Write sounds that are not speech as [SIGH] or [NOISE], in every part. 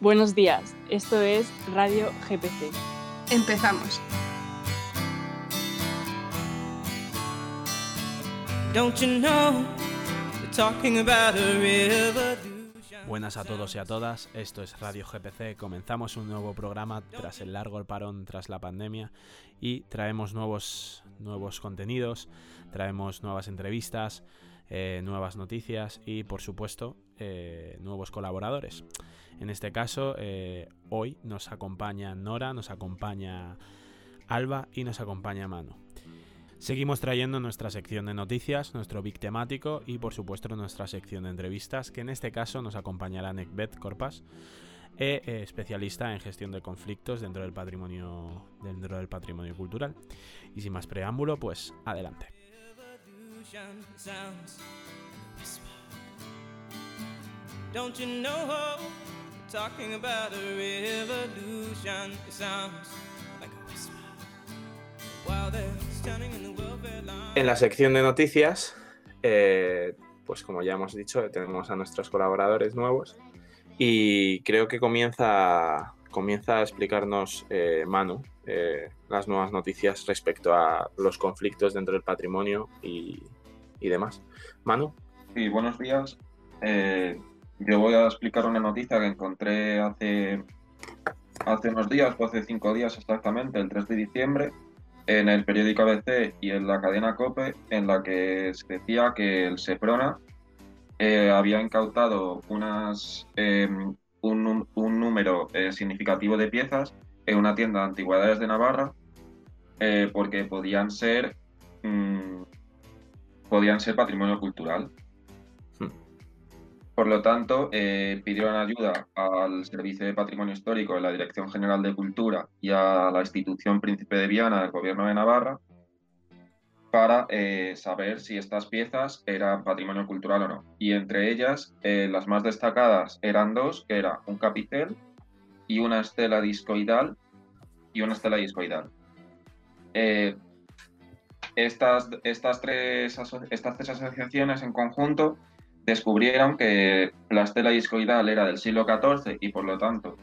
Buenos días, esto es Radio GPC. Empezamos. Buenas a todos y a todas, esto es Radio GPC, comenzamos un nuevo programa tras el largo parón tras la pandemia y traemos nuevos, nuevos contenidos, traemos nuevas entrevistas, eh, nuevas noticias y por supuesto eh, nuevos colaboradores. En este caso, eh, hoy nos acompaña Nora, nos acompaña Alba y nos acompaña Manu. Seguimos trayendo nuestra sección de noticias, nuestro big temático y por supuesto nuestra sección de entrevistas, que en este caso nos acompañará Necbet Corpas, especialista en gestión de conflictos dentro del patrimonio dentro del patrimonio cultural. Y sin más preámbulo, pues adelante. En la sección de noticias, eh, pues como ya hemos dicho, tenemos a nuestros colaboradores nuevos y creo que comienza, comienza a explicarnos eh, Manu eh, las nuevas noticias respecto a los conflictos dentro del patrimonio y, y demás. Manu. Sí, buenos días. Eh, yo voy a explicar una noticia que encontré hace, hace unos días, o hace cinco días exactamente, el 3 de diciembre, en el periódico ABC y en la cadena COPE, en la que se decía que el SEPRONA eh, había incautado unas, em, un, número eh, significativo de piezas en una tienda de antigüedades de Navarra, porque podían ser mm, podían ser patrimonio cultural. Por lo tanto, eh, pidieron ayuda al Servicio de Patrimonio Histórico de la Dirección General de Cultura y a la institución Príncipe de Viana del Gobierno de Navarra para eh, saber si estas piezas eran patrimonio cultural o no. Y entre ellas, eh, las más destacadas eran dos, que era un capitel y una estela discoidal y una estela discoidal. Estas, estas, tres, estas tres asociaciones en conjunto descubrieron que la estela discoidal era del siglo XIV y por lo tanto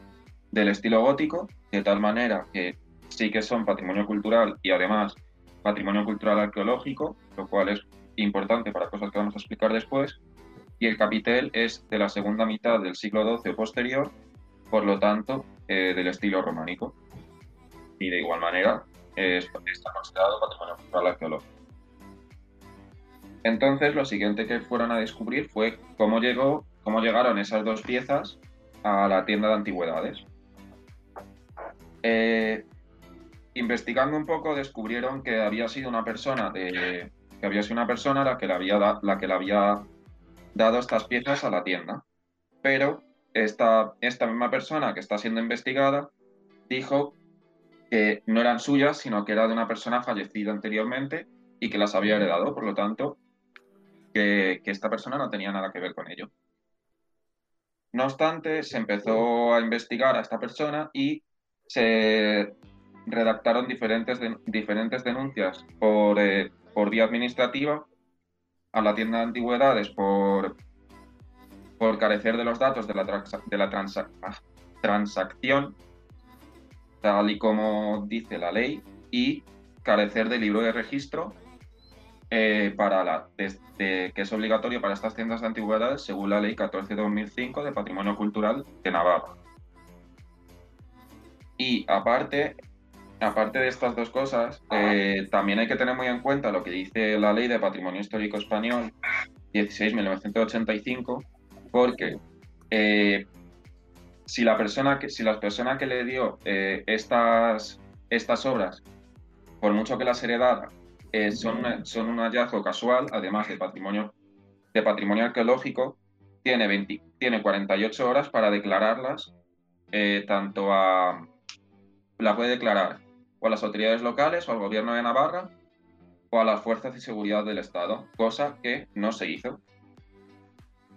del estilo gótico, de tal manera que sí que son patrimonio cultural y además patrimonio cultural arqueológico, lo cual es importante para cosas que vamos a explicar después, y el capitel es de la segunda mitad del siglo XII o posterior, por lo tanto eh, del estilo románico. Y de igual manera, está considerado patrimonio cultural arqueológico. Entonces, lo siguiente que fueron a descubrir fue cómo, llegaron esas dos piezas a la tienda de antigüedades. Eh, investigando un poco, descubrieron que había sido una persona que había sido una persona la que le había, la que le había dado estas piezas a la tienda. Pero esta, esta misma persona que está siendo investigada dijo que no eran suyas, sino que era de una persona fallecida anteriormente y que las había heredado, por lo tanto, que, esta persona no tenía nada que ver con ello. No obstante, se empezó a investigar a esta persona y se redactaron diferentes, diferentes denuncias por, eh, por vía administrativa a la tienda de antigüedades por, por carecer de los datos de la, de la ah, transacción tal y como dice la ley, y carecer de libro de registro eh, para la, que es obligatorio para estas tiendas de antigüedades según la ley 14-2005 de Patrimonio Cultural de Navarra. Y aparte, aparte de estas dos cosas, eh, también hay que tener muy en cuenta lo que dice la ley de Patrimonio Histórico Español 16-1985, porque eh, si la persona que, si la persona que le dio eh, estas, estas obras, por mucho que las heredara, eh, son, son un hallazgo casual, además de patrimonio, de patrimonio arqueológico, tiene, tiene 48 horas para declararlas, eh, tanto a... La puede declarar o a las autoridades locales o al gobierno de Navarra o a las fuerzas de seguridad del Estado, cosa que no se hizo.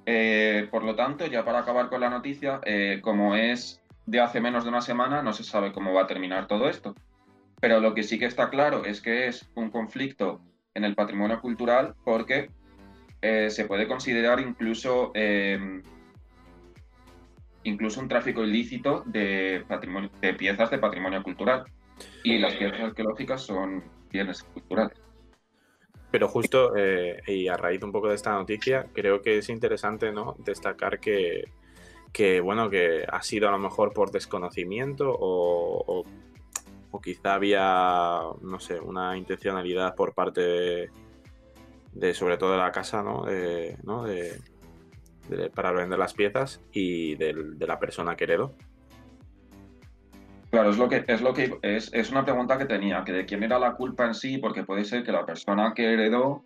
Eh, por lo tanto, ya para acabar con la noticia, como es de hace menos de una semana, no se sabe cómo va a terminar todo esto. Pero lo que sí que está claro es que es un conflicto en el patrimonio cultural porque eh, se puede considerar incluso incluso un tráfico ilícito de, patrimonio, de piezas de patrimonio cultural. Y las piezas arqueológicas son bienes culturales. Pero justo, eh, y a raíz un poco de esta noticia, creo que es interesante ¿no? destacar que, que, bueno, que ha sido a lo mejor por desconocimiento o, o, quizá había, no sé, una intencionalidad por parte de, sobre todo de la casa, ¿no? De, ¿no? De, para vender las piezas y de la persona que heredó. Claro, es lo que es lo que es, es una pregunta que tenía, que de quién era la culpa en sí, porque puede ser que la persona que heredó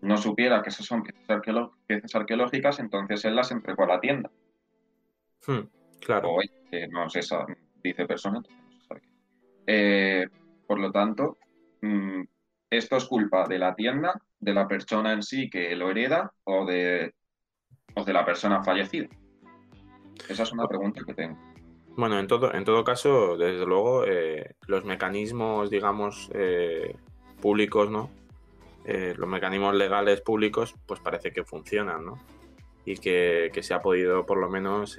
no supiera que esas son piezas, arqueológicas, entonces él las entregó a la tienda. Hmm, claro. O que no es esa, dice persona, eh, por lo tanto, mm, esto es culpa de la tienda, de la persona en sí que lo hereda o de, o de la persona fallecida. Esa es una pregunta que tengo. Bueno, en todo, en todo caso, desde luego, eh, los mecanismos, digamos, eh, públicos, ¿no? los mecanismos legales públicos, pues parece que funcionan, ¿no? y que, se ha podido por lo menos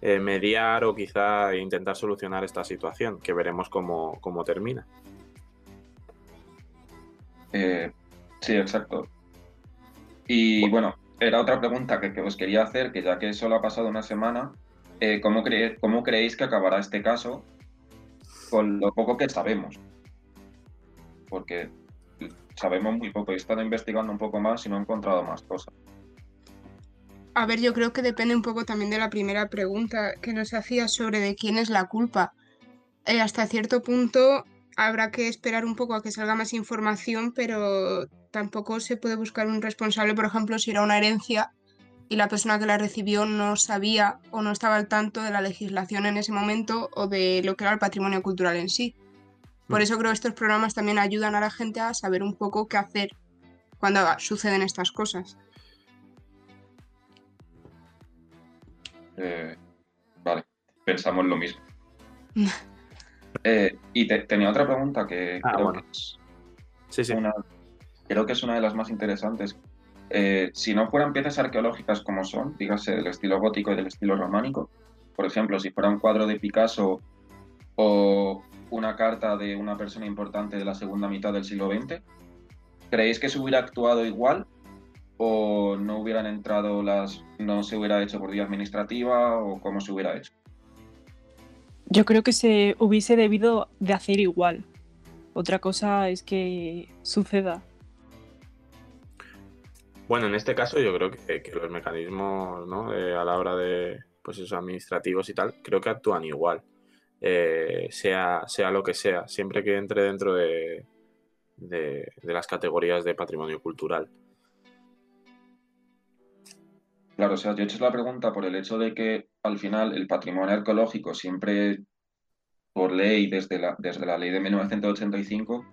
eh, mediar o quizá intentar solucionar esta situación, que veremos cómo, termina. Eh, sí, exacto. Y bueno, era otra pregunta que, os quería hacer, que ya que solo ha pasado una semana, ¿cómo, ¿cómo creéis que acabará este caso con lo poco que sabemos? Porque sabemos muy poco. He estado investigando un poco más y no he encontrado más cosas. A ver, yo creo que depende un poco también de la primera pregunta que nos hacía sobre de quién es la culpa. Eh, hasta cierto punto habrá que esperar un poco a que salga más información, pero tampoco se puede buscar un responsable, por ejemplo, si era una herencia y la persona que la recibió no sabía o no estaba al tanto de la legislación en ese momento o de lo que era el patrimonio cultural en sí. Por mm. eso creo que estos programas también ayudan a la gente a saber un poco qué hacer cuando suceden estas cosas. Eh, vale, pensamos lo mismo. [LAUGHS] Eh, y tenía otra pregunta que, ah, creo, que es Una, creo que es una de las más interesantes. Eh, si no fueran piezas arqueológicas como son, dígase del estilo gótico y del estilo románico, por ejemplo, si fuera un cuadro de Picasso o una carta de una persona importante de la segunda mitad del siglo XX, ¿creéis que se hubiera actuado igual o no hubieran entrado las, no se hubiera hecho por vía administrativa o cómo se hubiera hecho? Yo creo que se hubiese debido de hacer igual. Otra cosa es que suceda. Bueno, en este caso yo creo que, los mecanismos ¿no? a la hora de pues esos administrativos y tal, creo que actúan igual. Eh, sea, sea lo que sea, siempre que entre dentro de, de, las categorías de patrimonio cultural. Claro, o sea, yo he hecho la pregunta por el hecho de que al final el patrimonio arqueológico siempre, por ley, desde la, desde la ley de 1985,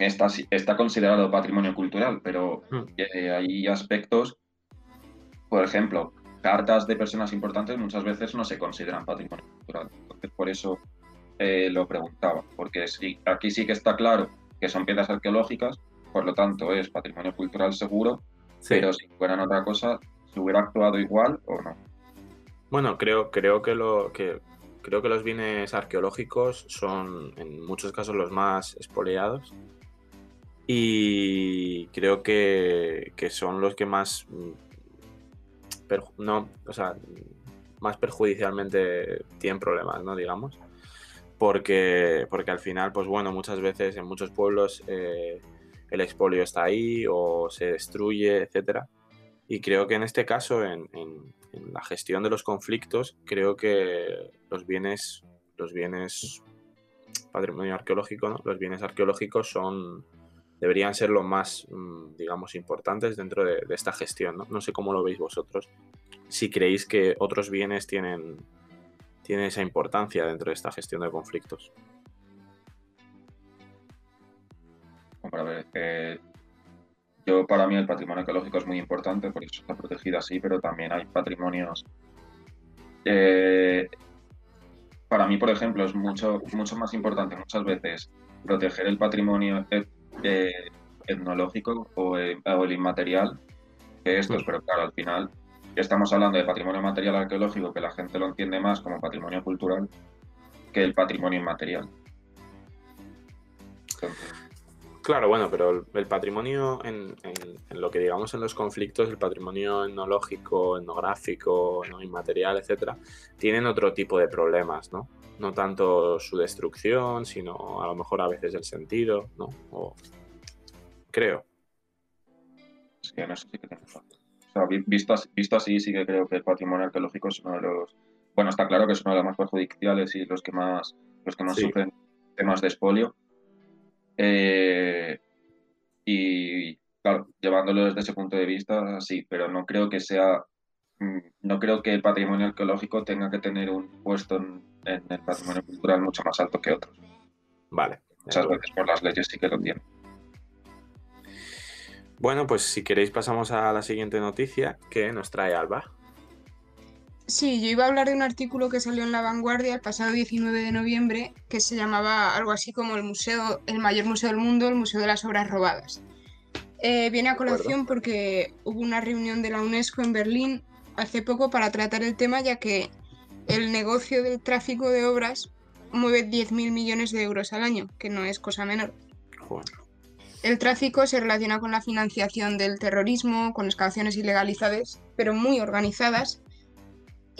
está, está considerado patrimonio cultural, pero hmm. eh, hay aspectos, por ejemplo, cartas de personas importantes muchas veces no se consideran patrimonio cultural. Entonces, por eso eh, lo preguntaba, porque sí, aquí sí que está claro que son piezas arqueológicas, por lo tanto es patrimonio cultural seguro, pero si fueran otra cosa, ¿se hubiera actuado igual o no? Bueno, creo, creo que que creo que los bienes arqueológicos son en muchos casos los más expoliados y creo que, que son los que más no, o sea, más perjudicialmente tienen problemas, ¿no? Digamos. Porque, porque al final, pues bueno, muchas veces en muchos pueblos eh, el expolio está ahí o se destruye, etcétera. Y creo que en este caso, en, la gestión de los conflictos, creo que los bienes, los bienes patrimonio arqueológico, ¿no? los bienes arqueológicos son, deberían ser lo más, mm, digamos, importantes dentro de, esta gestión. ¿no? ¿no? sé cómo lo veis vosotros. Si creéis que otros bienes tienen, tienen esa importancia dentro de esta gestión de conflictos. Bueno, a ver, eh, yo para mí el patrimonio ecológico es muy importante, por eso está protegido así, pero también hay patrimonios. Eh, para mí, por ejemplo, es mucho, mucho más importante muchas veces proteger el patrimonio eh, etnológico o, el inmaterial que estos, pero claro, al final estamos hablando de patrimonio material arqueológico, que la gente lo entiende más como patrimonio cultural que el patrimonio inmaterial. Claro, bueno, pero el, patrimonio en, lo que digamos en los conflictos, el patrimonio etnológico, etnográfico, ¿no? inmaterial, etcétera, tienen otro tipo de problemas, ¿no? No tanto su destrucción, sino a lo mejor a veces el sentido, ¿no? Creo. Sí, no sé si visto, visto así, sí que creo que el patrimonio arqueológico es uno de los. Bueno, está claro que es uno de los más perjudiciales y los que más, los que más sufren temas de espolio eh, y claro, llevándolo desde ese punto de vista, sí, pero no creo que sea, mm, no creo que el patrimonio arqueológico tenga que tener un puesto en, el patrimonio cultural mucho más alto que otros. Vale. Muchas veces por las leyes sí que lo tiene. Bueno, pues si queréis pasamos a la siguiente noticia que nos trae Alba. Sí, yo iba a hablar de un artículo que salió en La Vanguardia el pasado 19 de noviembre que se llamaba algo así como el museo, el mayor museo del mundo, el Museo de las Obras Robadas. Eh, viene a colación porque hubo una reunión de la UNESCO en Berlín hace poco para tratar el tema, ya que el negocio del tráfico de obras mueve 10.000 millones de euros al año, que no es cosa menor. El tráfico se relaciona con la financiación del terrorismo, con excavaciones ilegalizadas, pero muy organizadas,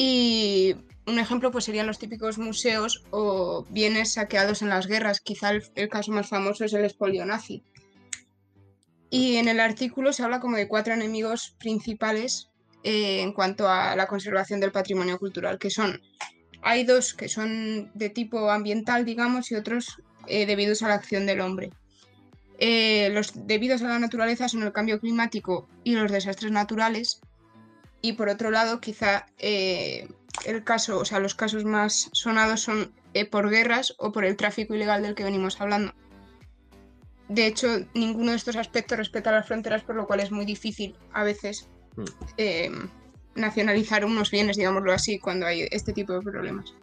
y un ejemplo pues serían los típicos museos o bienes saqueados en las guerras. Quizá el, caso más famoso es el espolio nazi. Y en el artículo se habla como de cuatro enemigos principales eh, en cuanto a la conservación del patrimonio cultural, que son, hay dos que son de tipo ambiental, digamos, y otros eh, debidos a la acción del hombre. Eh, los debidos a la naturaleza son el cambio climático y los desastres naturales, y por otro lado, quizá eh, el caso, o sea, los casos más sonados son eh, por guerras o por el tráfico ilegal del que venimos hablando. De hecho, ninguno de estos aspectos respeta las fronteras, por lo cual es muy difícil a veces hmm. em, nacionalizar unos bienes, digámoslo así, cuando hay este tipo de problemas.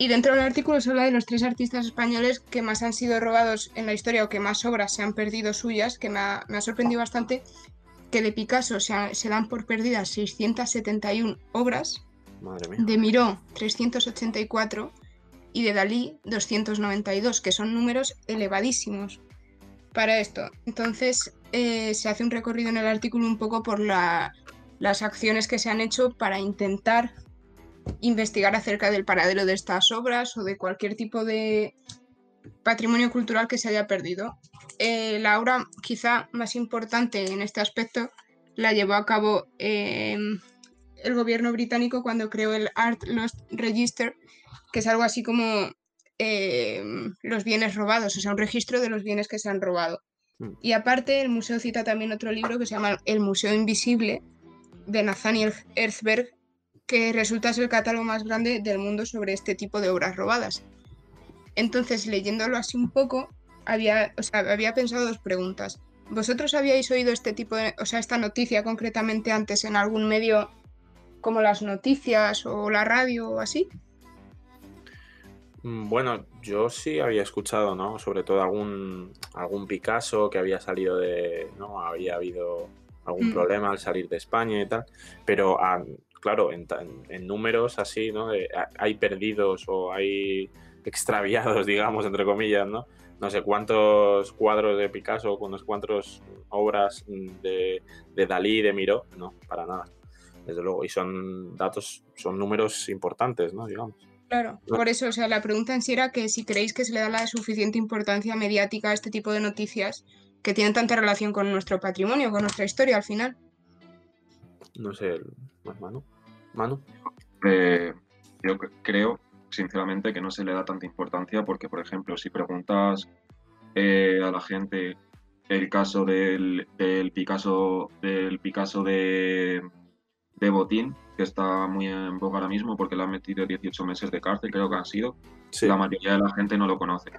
Y dentro del artículo se habla de los tres artistas españoles que más han sido robados en la historia o que más obras se han perdido suyas, que me ha, me ha sorprendido bastante, que de Picasso se, dan por perdidas 671 obras, de Miró 384 y de Dalí 292, que son números elevadísimos para esto. Entonces eh, se hace un recorrido en el artículo un poco por las acciones que se han hecho para intentar investigar acerca del paradero de estas obras o de cualquier tipo de patrimonio cultural que se haya perdido. Eh, la obra quizá más importante en este aspecto la llevó a cabo em, el gobierno británico cuando creó el Art Lost Register, que es algo así como em, los bienes robados, o sea, un registro de los bienes que se han robado. Mm. Y aparte, el museo cita también otro libro que se llama El Museo Invisible, de Nathaniel Erzberg, que resulta ser el catálogo más grande del mundo sobre este tipo de obras robadas. Entonces, leyéndolo así un poco, había, había pensado dos preguntas. ¿Vosotros habíais oído este tipo de, o sea, esta noticia concretamente antes en algún medio como las noticias o la radio o así? Mm, bueno, yo sí había escuchado, ¿no? Sobre todo algún, algún Picasso que había salido de, ¿no? Había habido algún mm. problema al salir de España y tal, pero ah, claro, en, números así, ¿no? hay perdidos o hay extraviados, [LAUGHS] digamos, entre comillas, ¿no? no sé cuántos cuadros de Picasso, unos cuantos obras de, de Dalí, de Miró, no, para nada, desde luego. Y son datos, son números importantes, ¿no? Digamos. Claro, por eso, o sea, la pregunta en sí era que si creéis que se le da la suficiente importancia mediática a este tipo de noticias que tienen tanta relación con nuestro patrimonio, con nuestra historia al final. No sé, Manu. Manu. Eh, yo creo sinceramente que no se le da tanta importancia porque, por ejemplo, si preguntas eh, a la gente el caso del, Picasso, del Picasso de, Botín, que está muy en boca ahora mismo porque le han metido 18 meses de cárcel, creo que han sido, la mayoría de la gente no lo conoce.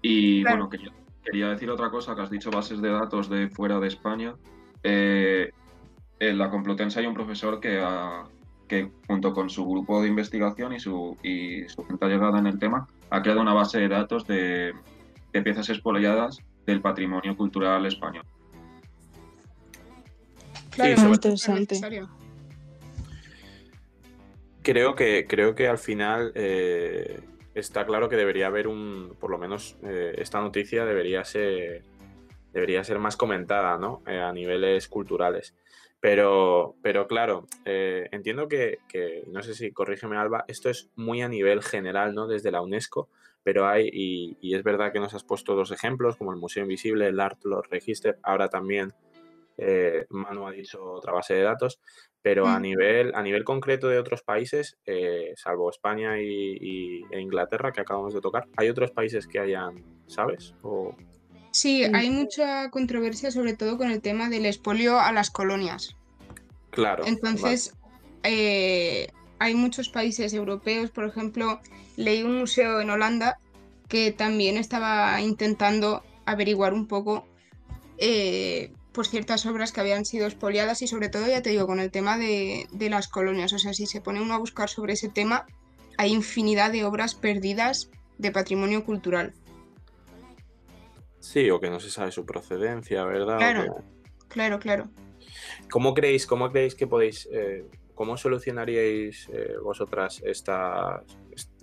Y bueno, quería, decir otra cosa, que has dicho bases de datos de fuera de España. Eh, en la Complutense hay un profesor que ha, que junto con su grupo de investigación y su, y su gente llegada en el tema, ha creado una base de datos de, piezas expoliadas del patrimonio cultural español. Claro, sí, interesante. Creo que, creo que al final eh, está claro que debería haber un, por lo menos eh, esta noticia debería ser, debería ser más comentada, ¿no? Eh, a niveles culturales. Pero, pero claro, entiendo que, que, no sé si corrígeme Alba, esto es muy a nivel general, ¿no? Desde la UNESCO, pero hay, y, es verdad que nos has puesto dos ejemplos, como el Museo Invisible, el Art Lord Register, ahora también Manu ha dicho otra base de datos, pero a, mm. nivel, a nivel concreto de otros países, eh, salvo España y, e Inglaterra, que acabamos de tocar, ¿hay otros países que hayan, ¿sabes? O... Sí, hay mucha controversia sobre todo con el tema del expolio a las colonias. Claro. Entonces, eh, hay muchos países europeos, por ejemplo, leí un museo en Holanda que también estaba intentando averiguar un poco eh, pues ciertas obras que habían sido expoliadas y sobre todo, ya te digo, con el tema de, las colonias. O sea, si se pone uno a buscar sobre ese tema, hay infinidad de obras perdidas de patrimonio cultural. Sí, o que no se sabe su procedencia, ¿verdad? Claro, claro, claro. ¿Cómo creéis, cómo creéis que podéis, eh, cómo solucionaríais eh, vosotras estas,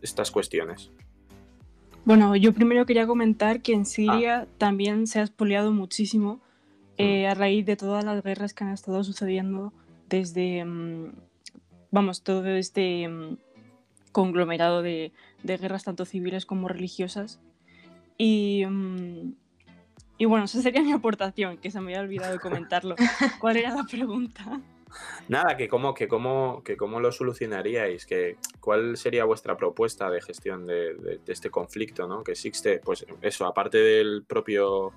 estas cuestiones? Bueno, yo primero quería comentar que en Siria ah. también se ha expoliado muchísimo eh, a raíz de todas las guerras que han estado sucediendo desde, mm, vamos, todo este mm, conglomerado de, guerras tanto civiles como religiosas. Y, mm, y bueno, esa sería [LAUGHS] mi aportación, que se me había olvidado comentarlo. ¿Cuál era la pregunta? Nada, que cómo, que cómo, que cómo lo solucionaríais, que cuál sería vuestra propuesta de gestión de, este conflicto, ¿no? Que existe, pues eso, aparte del propio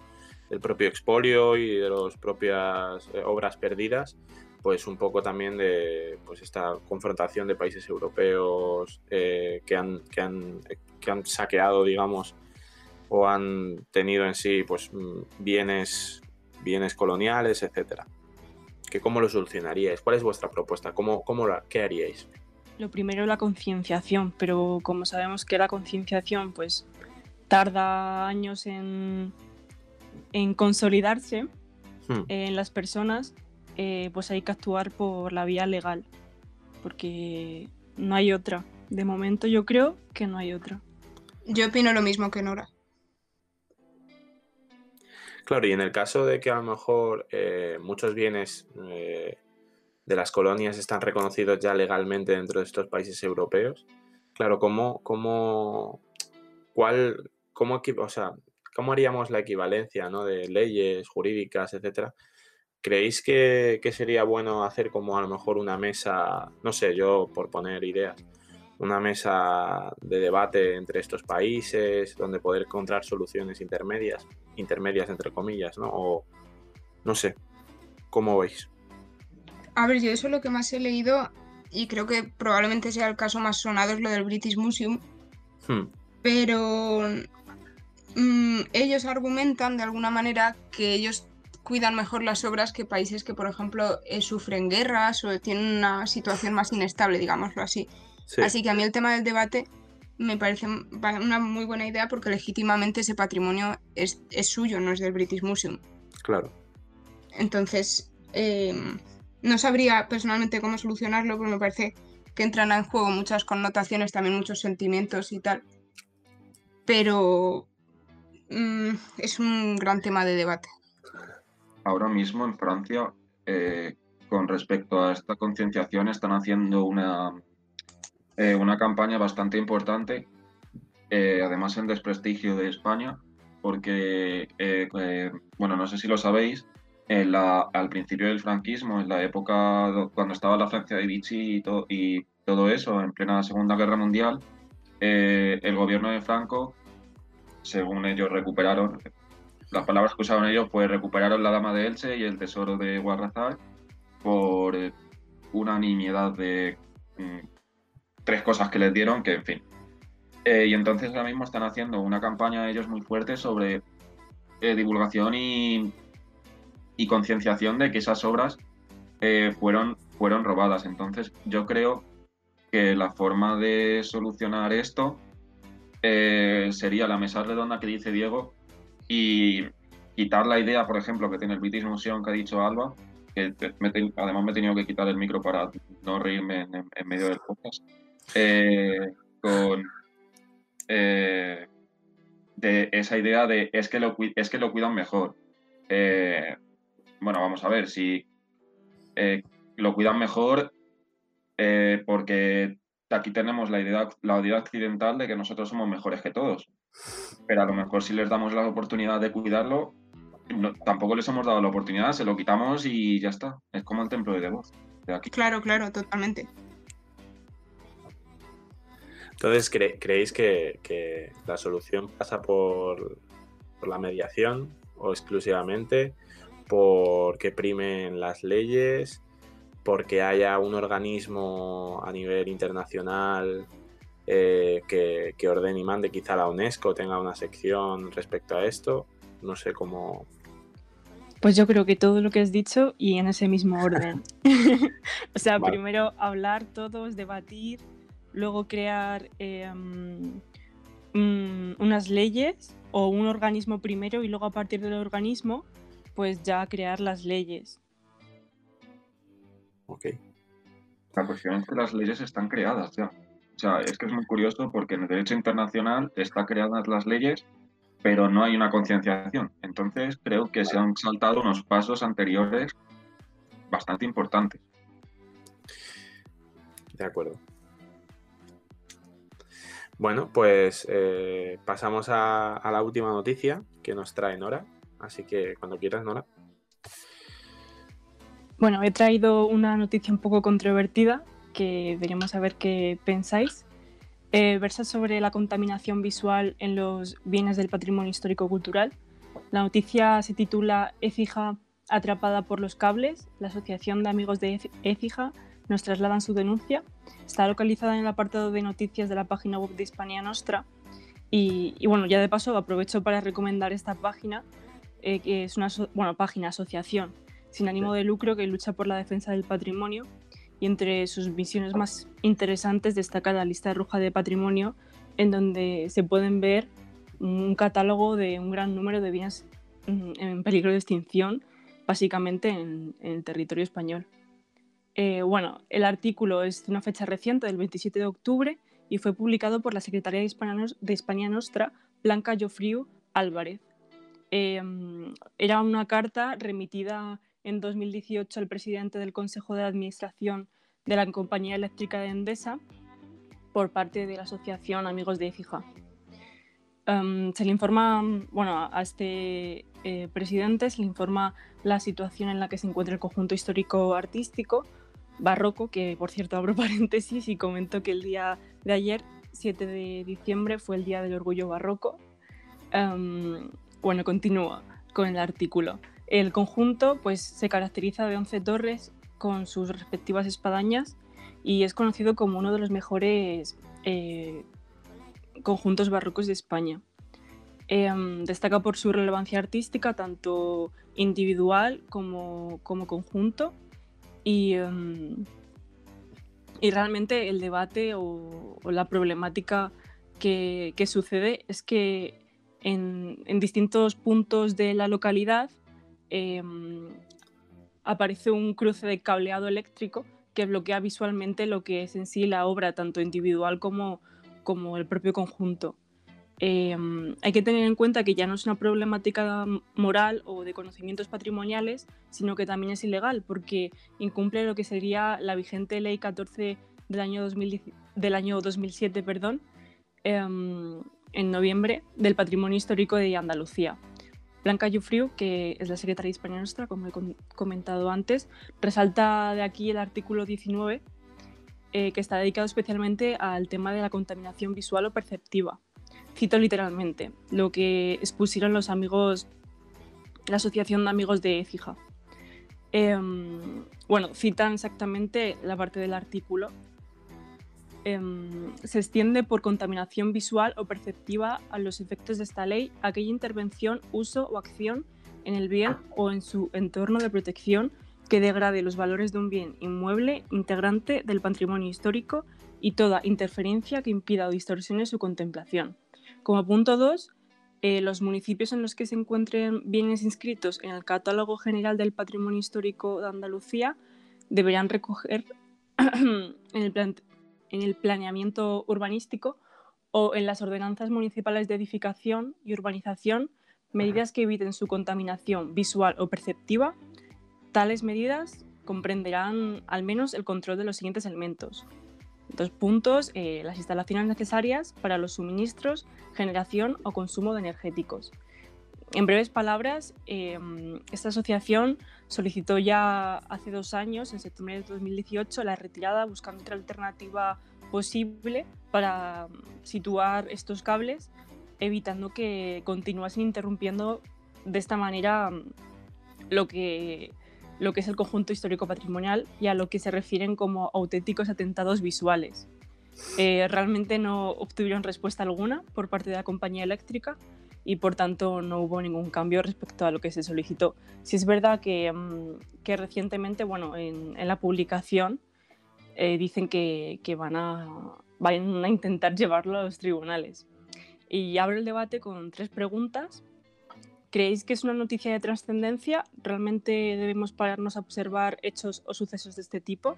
del propio expolio y de las propias eh, obras perdidas, pues un poco también de pues esta confrontación de países europeos eh, que, han, que, han, que han saqueado, digamos, o han tenido en sí pues mm, bienes, bienes coloniales, etcétera. ¿Que ¿Cómo lo solucionaríais? ¿Cuál es vuestra propuesta? ¿Cómo, cómo la, ¿Qué haríais? Lo primero la concienciación, pero como sabemos que la concienciación pues tarda años en, en consolidarse hmm. en las personas, eh, pues hay que actuar por la vía legal, porque no hay otra. De momento yo creo que no hay otra. Yo opino lo mismo que Nora. Claro, y en el caso de que a lo mejor eh, muchos bienes eh, de las colonias están reconocidos ya legalmente dentro de estos países europeos, claro, ¿cómo, cómo, cuál, cómo, o sea, ¿Cómo haríamos la equivalencia ¿no? de leyes jurídicas, etcétera? ¿Creéis que, sería bueno hacer como a lo mejor una mesa, no sé, yo por poner ideas, una mesa de debate entre estos países donde poder encontrar soluciones intermedias, intermedias entre comillas, ¿no? O no sé, ¿cómo veis? A ver, yo eso es lo que más he leído y creo que probablemente sea el caso más sonado es lo del British Museum. Hmm. Pero Mm, ellos argumentan de alguna manera que ellos cuidan mejor las obras que países que, por ejemplo, eh, sufren guerras o tienen una situación más inestable, digámoslo así. Así que a mí el tema del debate me parece una muy buena idea porque legítimamente ese patrimonio es, suyo, no es del British Museum. Claro. Entonces, em, no sabría personalmente cómo solucionarlo, pero me parece que entran en juego muchas connotaciones, también muchos sentimientos y tal. Pero Mm, es un gran tema de debate. Ahora mismo en Francia, eh, con respecto a esta concienciación, están haciendo una, eh, una campaña bastante importante, eh, además en desprestigio de España, porque, bueno, no sé si lo sabéis, al principio del franquismo, en la época cuando estaba la Francia de Vichy y, todo eso, en plena Segunda Guerra Mundial, el gobierno de Franco según ellos recuperaron, las palabras que usaron ellos fue recuperaron la Dama de Elche y el tesoro de Guarrazal por eh, una nimiedad de mm, tres cosas que les dieron, que en fin. Eh, y entonces ahora mismo están haciendo una campaña ellos muy fuerte sobre eh, divulgación y, y concienciación de que esas obras fueron, fueron robadas. Entonces yo creo que la forma de solucionar esto eh, sería la mesa redonda que dice Diego y quitar la idea, por ejemplo, que tiene el British Museum que ha dicho Alba, además me he tenido que quitar el micro para no reírme en, medio del podcast, eh, con eh, de esa idea de es que lo, es que lo cuidan mejor. Eh, bueno, vamos a ver, si lo cuidan mejor porque aquí tenemos la idea, la idea occidental de que nosotros somos mejores que todos. Pero a lo mejor si les damos la oportunidad de cuidarlo, tampoco les hemos dado la oportunidad, se lo quitamos y ya está. Es como el templo de Devoz. De aquí. Claro, claro, totalmente. Entonces, ¿creéis que, la solución pasa por, por, la mediación o exclusivamente porque primen las leyes, porque haya un organismo a nivel internacional eh, que, que, ordene y mande, quizá la UNESCO tenga una sección respecto a esto? No sé cómo, pues yo creo que todo lo que has dicho y en ese mismo orden. [LAUGHS] [LAUGHS] o sea, primero hablar todos, debatir, luego crear em, mm, unas leyes o un organismo primero y luego a partir del organismo, pues ya crear las leyes. Ok. La cuestión es que las leyes están creadas ya. O sea, es que es muy curioso porque en el derecho internacional están creadas las leyes pero no hay una concienciación. Entonces creo que se han saltado unos pasos anteriores bastante importantes. De acuerdo. Bueno, pues eh, pasamos a, la última noticia que nos trae Nora. Así que cuando quieras, Nora. Bueno, he traído una noticia un poco controvertida que veremos saber qué pensáis. Eh, versa sobre la contaminación visual en los bienes del patrimonio histórico-cultural. La noticia se titula Écija atrapada por los cables. La Asociación de Amigos de Écija nos trasladan su denuncia. Está localizada en el apartado de noticias de la página web de Hispania Nostra. Y, bueno, ya de paso aprovecho para recomendar esta página, eh, que es una bueno, página, asociación sin ánimo de lucro que lucha por la defensa del patrimonio y entre sus misiones más interesantes destaca la lista roja de patrimonio, en donde se pueden ver un catálogo de un gran número de bienes mm, en peligro de extinción, básicamente en, el territorio español. Eh, bueno, el artículo es de una fecha reciente, del 27 de octubre, y fue publicado por la secretaria de España, Nostra, Blanca Jofriu Álvarez. Eh, era una carta remitida en 2018 al presidente del Consejo de Administración de la Compañía Eléctrica de Endesa por parte de la Asociación Amigos de Écija. Em, se le informa, bueno, a este eh, presidente se le informa la situación en la que se encuentra el conjunto histórico artístico barroco, que por cierto abro [LAUGHS] paréntesis y comento que el día de ayer, 7 de diciembre, fue el Día del Orgullo Barroco. Em, bueno, continúa con el artículo. El conjunto pues, se caracteriza de 11 torres con sus respectivas espadañas y es conocido como uno de los mejores eh, conjuntos barrocos de España. Em, destaca por su relevancia artística, tanto individual como, como conjunto, y, em, y, realmente el debate o, la problemática que, que, sucede es que en, en distintos puntos de la localidad Em, aparece un cruce de cableado eléctrico que bloquea visualmente lo que es en sí la obra, tanto individual como, como el propio conjunto. Em, hay que tener en cuenta que ya no es una problemática moral o de conocimientos patrimoniales, sino que también es ilegal porque incumple lo que sería la vigente Ley 14 del año, del año 2007 perdón, em, en noviembre del Patrimonio Histórico de Andalucía. Blanca Jufriu, que es la secretaria de España Nuestra, como he comentado antes, resalta de aquí el artículo 19, eh, que está dedicado especialmente al tema de la contaminación visual o perceptiva. Cito literalmente lo que expusieron los amigos, la Asociación de Amigos de Écija. Em, bueno, citan exactamente la parte del artículo Em, se extiende por contaminación visual o perceptiva a los efectos de esta ley aquella intervención, uso o acción en el bien o en su entorno de protección que degrade los valores de un bien inmueble integrante del patrimonio histórico y toda interferencia que impida o distorsione su contemplación. Como punto 2, eh, los municipios en los que se encuentren bienes inscritos en el Catálogo General del Patrimonio Histórico de Andalucía deberán recoger [CLEARS THROAT] en, el planeamiento urbanístico o en las ordenanzas municipales de edificación y urbanización medidas que eviten su contaminación visual o perceptiva. Tales medidas comprenderán al menos el control de los siguientes elementos. Dos puntos, eh, las instalaciones necesarias para los suministros, generación o consumo de energéticos. En breves palabras, em, esta asociación solicitó ya hace dos años, en septiembre de 2018, la retirada buscando otra alternativa posible para situar estos cables, evitando que continuasen interrumpiendo de esta manera lo que lo que es el conjunto histórico patrimonial y a lo que se refieren como auténticos atentados visuales. Eh, realmente no obtuvieron respuesta alguna por parte de la compañía eléctrica y por tanto no hubo ningún cambio respecto a lo que se solicitó. Si es verdad que, mm, que recientemente, bueno, en, la publicación eh, dicen que, que, van, a, van a intentar llevarlo a los tribunales. Y abro el debate con tres preguntas ¿Creéis que es una noticia de trascendencia? ¿Realmente debemos pararnos a observar hechos o sucesos de este tipo?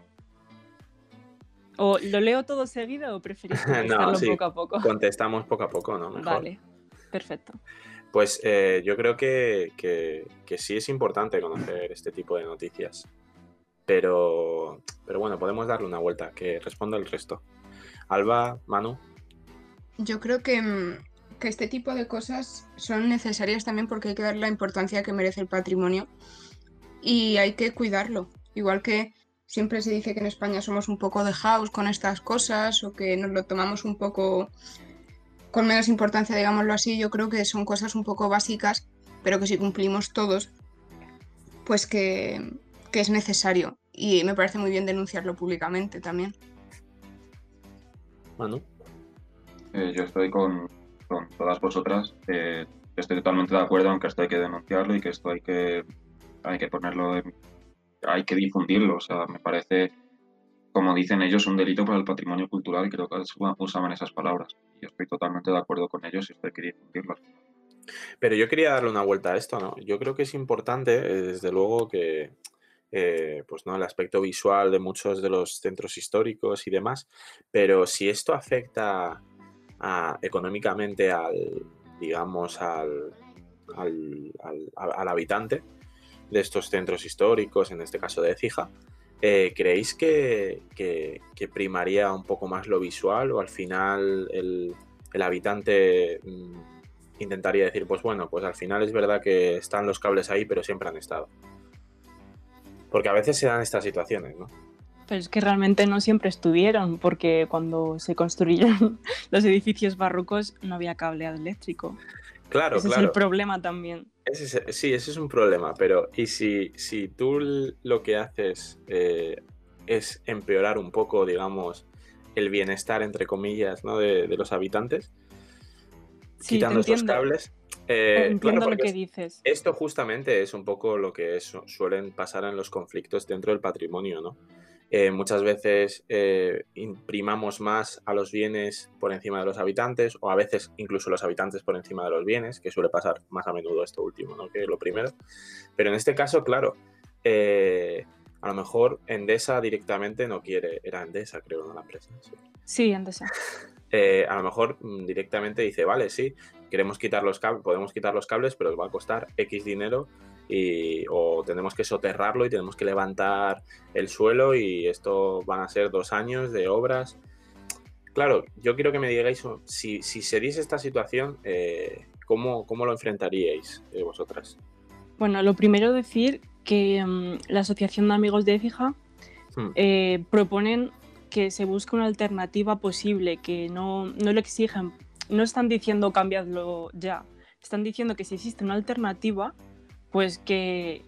¿O lo leo todo seguido o preferís [LAUGHS] contestarlo poco a poco? Contestamos poco a poco, ¿no? Vale, perfecto. Pues eh, yo creo que, que, sí es importante conocer este tipo de noticias. Pero, pero bueno, podemos darle una vuelta, que responda el resto. Alba, Manu. Yo creo que mm, que este tipo de cosas son necesarias también porque hay que dar la importancia que merece el patrimonio y hay que cuidarlo. Igual que siempre se dice que en España somos un poco de house con estas cosas o que nos lo tomamos un poco con menos importancia, digámoslo así, yo creo que son cosas un poco básicas, pero que si cumplimos todos, pues que, que es necesario. Y me parece muy bien denunciarlo públicamente también. Manu. Eh, yo estoy con, con todas vosotras. Eh, estoy totalmente de acuerdo en que esto hay que denunciarlo y que esto hay que, hay que ponerlo, hay que difundirlo. O sea, me parece, como dicen ellos, un delito para el patrimonio cultural y creo que usaban esas palabras. Y estoy totalmente de acuerdo con ellos y esto hay que difundirlo. Pero yo quería darle una vuelta a esto, ¿no? Yo creo que es importante, eh, desde luego, que eh, pues no el aspecto visual de muchos de los centros históricos y demás, pero si esto afecta económicamente al, digamos, al, al, habitante de estos centros históricos, en este caso de Cija, eh, ¿creéis que, primaría un poco más lo visual o al final el, habitante mm, intentaría decir, pues bueno, pues al final es verdad que están los cables ahí, pero siempre han estado? Porque a veces se dan estas situaciones, ¿no? Pero es que realmente no siempre estuvieron, porque cuando se construyeron [LAUGHS] los edificios barrocos no había cableado eléctrico. Claro, ese claro. es el problema también. sí, ese es un problema, pero ¿y si, si tú lo que haces eh, es empeorar un poco, digamos, el bienestar, entre comillas, ¿no? de, los habitantes? quitando esos cables. Eh, entiendo lo que dices. Esto justamente es un poco lo que suelen pasar en los conflictos dentro del patrimonio, ¿no? Eh, muchas veces eh, imprimamos más a los bienes por encima de los habitantes o a veces incluso los habitantes por encima de los bienes, que suele pasar más a menudo esto último ¿no? que lo primero. Pero en este caso, claro, eh, a lo mejor Endesa directamente no quiere, era Endesa creo, ¿no? La empresa. Sí, Endesa. [LAUGHS] a lo mejor mm, directamente dice, vale, sí, queremos quitar los cables, podemos quitar los cables, pero os va a costar X dinero y, o tenemos que soterrarlo y tenemos que levantar el suelo y esto van a ser dos años de obras. Claro, yo quiero que me digáis si, si se diese esta situación, eh, ¿cómo, ¿cómo, lo enfrentaríais eh, vosotras? Bueno, lo primero decir que mm, la Asociación de Amigos de Écija hmm. eh, proponen que se busque una alternativa posible, que no, no lo exigen, no están diciendo cambiadlo ya, están diciendo que si existe una alternativa, pues que,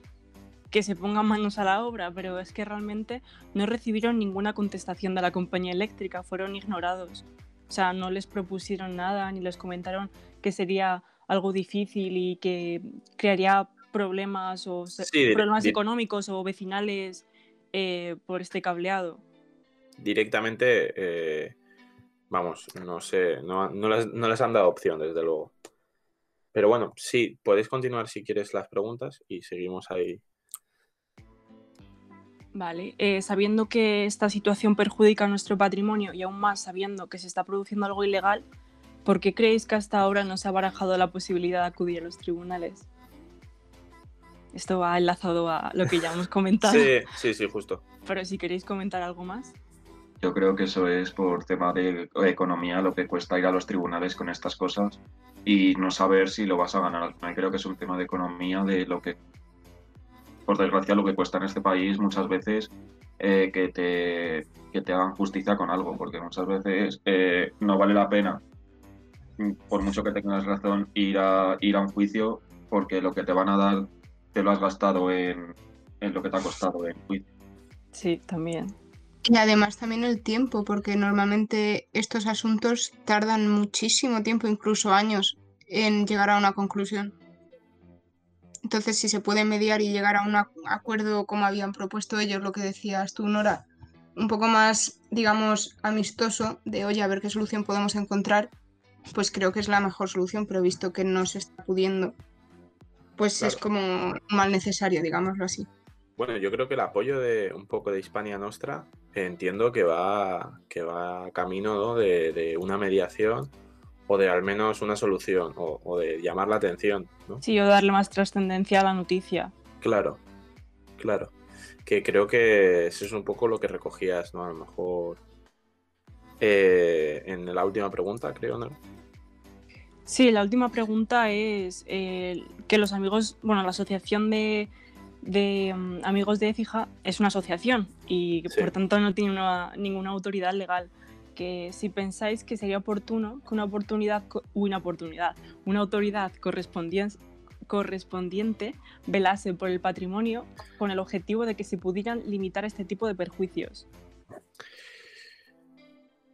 que se pongan manos a la obra, pero es que realmente no recibieron ninguna contestación de la compañía eléctrica, fueron ignorados. O sea, no les propusieron nada ni les comentaron que sería algo difícil y que crearía problemas o problemas económicos o vecinales eh, por este cableado. Directamente, eh, vamos, no sé, no, les, no les han dado opción, desde luego. Pero bueno, sí, podéis continuar si quieres las preguntas y seguimos ahí. Vale, eh, sabiendo que esta situación perjudica nuestro patrimonio y aún más sabiendo que se está produciendo algo ilegal, ¿por qué creéis que hasta ahora no se ha barajado la posibilidad de acudir a los tribunales? Esto va enlazado a lo que ya hemos [LAUGHS] comentado. sí, sí, sí, justo. Pero si queréis comentar algo más. Yo creo que eso es por tema de economía, lo que cuesta ir a los tribunales con estas cosas y no saber si lo vas a ganar al final. Creo que es un tema de economía, de lo que, por desgracia, lo que cuesta en este país muchas veces eh, que, te, que te hagan justicia con algo, porque muchas veces eh, no vale la pena, por mucho que tengas razón, ir a, ir a un juicio, porque lo que te van a dar te lo has gastado en, en lo que te ha costado en juicio. Sí, también. Y además también el tiempo, porque normalmente estos asuntos tardan muchísimo tiempo, incluso años, en llegar a una conclusión. Entonces, si se puede mediar y llegar a un acuerdo como habían propuesto ellos, lo que decías tú, Nora, un poco más, digamos, amistoso, de oye, a ver qué solución podemos encontrar, pues creo que es la mejor solución, pero visto que no se está pudiendo, pues es como mal necesario, digámoslo así. Bueno, yo creo que el apoyo de un poco de Hispania Nostra entiendo que va, que va camino de, una mediación o de al menos una solución o, de llamar la atención. ¿no? Sí, o darle más trascendencia a la noticia. Claro, claro. Que creo que eso es un poco lo que recogías, ¿no? A lo mejor eh, en la última pregunta, creo, ¿no? Sí, la última pregunta es eh, que los amigos, bueno, la asociación de de mm, Amigos de Écija es una asociación y por tanto no tiene ninguna autoridad legal. Que si pensáis que sería oportuno que una oportunidad, una oportunidad, una autoridad correspondiente, correspondiente velase por el patrimonio con el objetivo de que se pudieran limitar este tipo de perjuicios.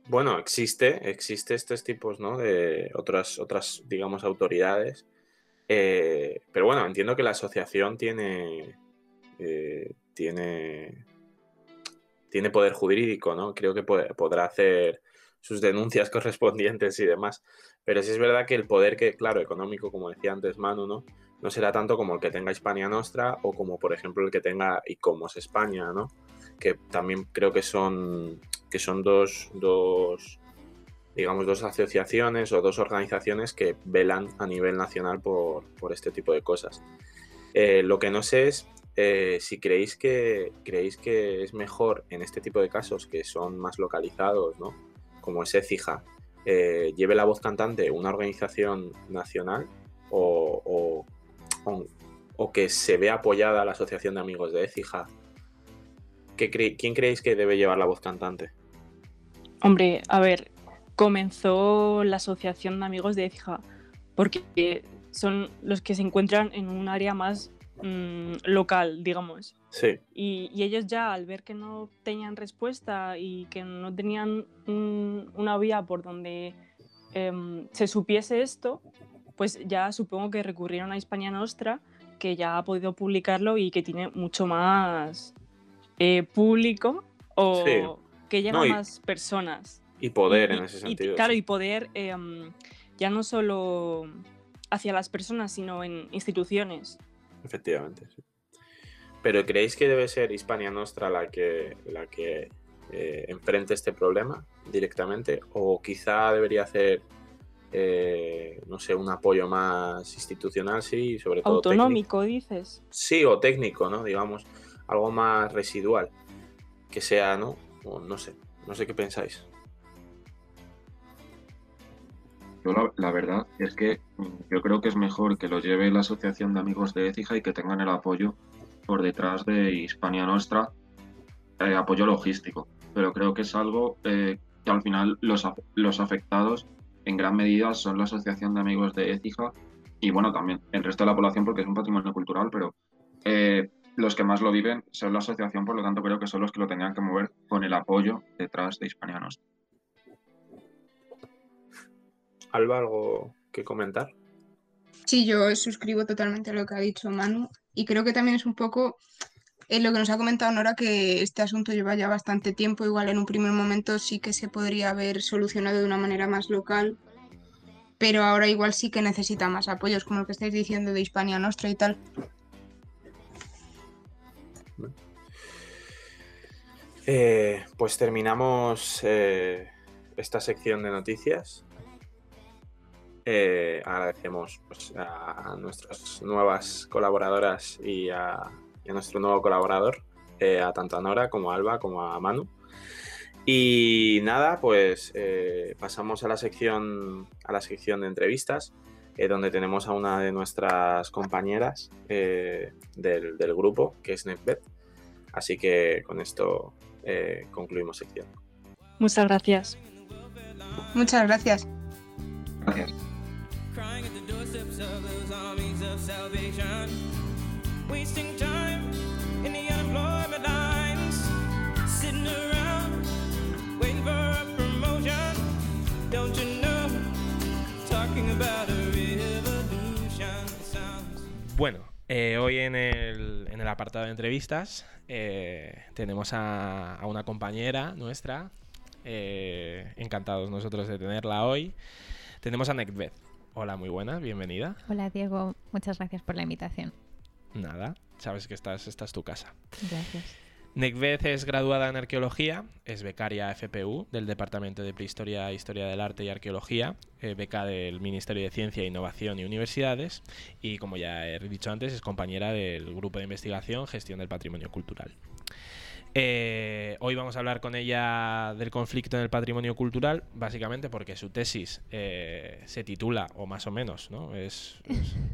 Bueno, existe, existe estos tipos, ¿no? De otras, otras, digamos, autoridades eh, pero bueno, entiendo que la asociación tiene, eh, tiene, tiene poder jurídico, ¿no? Creo que podrá hacer sus denuncias [LAUGHS] correspondientes y demás. Pero sí es verdad que el poder que, claro, económico, como decía antes Manu, ¿no? No será tanto como el que tenga Hispania Nostra o como, por ejemplo, el que tenga ICOMOS España, ¿no? Que también creo que son, que son dos, dos digamos, dos asociaciones o dos organizaciones que velan a nivel nacional por, este tipo de cosas. Eh, lo que no sé es eh, si creéis que, creéis que es mejor en este tipo de casos que son más localizados, ¿no? como es ECIJA, eh, lleve la voz cantante una organización nacional o, o, que se vea apoyada la Asociación de Amigos de ECIJA. ¿Quién creéis que debe llevar la voz cantante? Hombre, a ver, comenzó la Asociación de Amigos de Écija, porque son los que se encuentran en un área más mm, local, digamos. Sí. Y, ellos ya al ver que no tenían respuesta y que no tenían una vía por donde em, se supiese esto, pues ya supongo que recurrieron a España Nostra, que ya ha podido publicarlo y que tiene mucho más eh, público o que llega a más personas. Y poder en ese sentido. claro, y poder em, ya no solo hacia las personas, sino en instituciones. Efectivamente, sí. Pero ¿creéis que debe ser Hispania Nostra la que, la que eh, enfrente este problema directamente? ¿O quizá debería hacer, eh, no sé, un apoyo más institucional, sí, sobre todo Autonómico, dices. Sí, o técnico, ¿no? Digamos, algo más residual. Que sea, ¿no? O no sé, no sé qué pensáis. Yo la, verdad es que mm, yo creo que es mejor que lo lleve la Asociación de Amigos de Écija y que tengan el apoyo por detrás de Hispania Nostra, eh, apoyo logístico. Pero creo que es algo eh, que al final los, los afectados en gran medida son la Asociación de Amigos de Écija y bueno, también el resto de la población porque es un patrimonio cultural, pero eh, los que más lo viven son la asociación, por lo tanto creo que son los que lo tendrían que mover con el apoyo detrás de Hispania Nostra. Alba, ¿algo que comentar? Sí, yo suscribo totalmente a lo que ha dicho Manu y creo que también es un poco en lo que nos ha comentado Nora, que este asunto lleva ya bastante tiempo, igual en un primer momento sí que se podría haber solucionado de una manera más local, pero ahora igual sí que necesita más apoyos, como lo que estáis diciendo de Hispania Nostra y tal. Eh, pues terminamos eh, esta sección de noticias. Eh, agradecemos pues, a nuestras nuevas colaboradoras y a, nuestro nuevo colaborador, a tanto a Nora como a Alba como a Manu. Y nada, pues pasamos a la sección a la sección de entrevistas, donde tenemos a una de nuestras compañeras del, del, grupo, que es NetBet. Así que con esto eh, concluimos sección. Muchas gracias. Muchas gracias. Gracias. Bueno, eh, hoy en el, en el, apartado de entrevistas eh, tenemos a, una compañera nuestra, eh, encantados nosotros de tenerla hoy. Tenemos a Necbeth. Hola, muy buena, bienvenida. Hola Diego, muchas gracias por la invitación. Nada, sabes que estás, esta es tu casa. Gracias. Necbeth es graduada en arqueología, es becaria FPU del Departamento de Prehistoria, Historia del Arte y Arqueología, eh, beca del Ministerio de Ciencia, Innovación y Universidades y, como ya he dicho antes, es compañera del Grupo de Investigación Gestión del Patrimonio Cultural. Eh, hoy vamos a hablar con ella del conflicto en el patrimonio cultural, básicamente porque su tesis eh, se titula, o más o menos, ¿no? Es,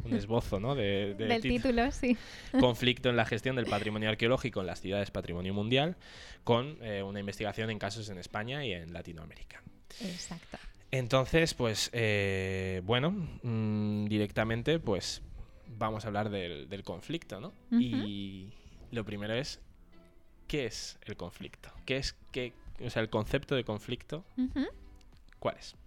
un esbozo, ¿no? De, del título, sí. Conflicto en la gestión del patrimonio arqueológico en las ciudades patrimonio mundial, con eh, una investigación en casos en España y en Latinoamérica. Exacto. Entonces, pues, bueno, mm, directamente, pues, vamos a hablar del, conflicto, ¿no? Y lo primero es ¿qué es el conflicto? ¿Qué es qué, o sea, el concepto de conflicto? ¿Cuál es?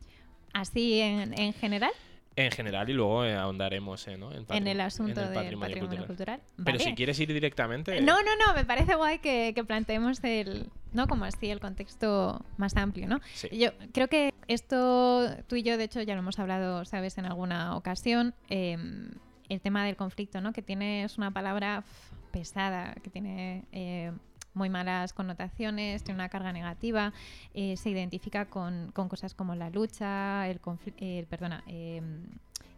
Así en, general. En general y luego eh, ahondaremos en, el asunto del patrimonio, cultural. Pero si quieres ir directamente... No, no, no, me parece guay que, planteemos el, ¿no? Como así el contexto más amplio, ¿no? Yo creo que esto, tú y yo, de hecho, ya lo hemos hablado, ¿sabes?, en alguna ocasión, em, el tema del conflicto, ¿no? Que tiene, es una palabra pesada, que tiene eh, muy malas connotaciones, tiene una carga negativa, eh, se identifica con, cosas como la lucha, el, el perdona, em,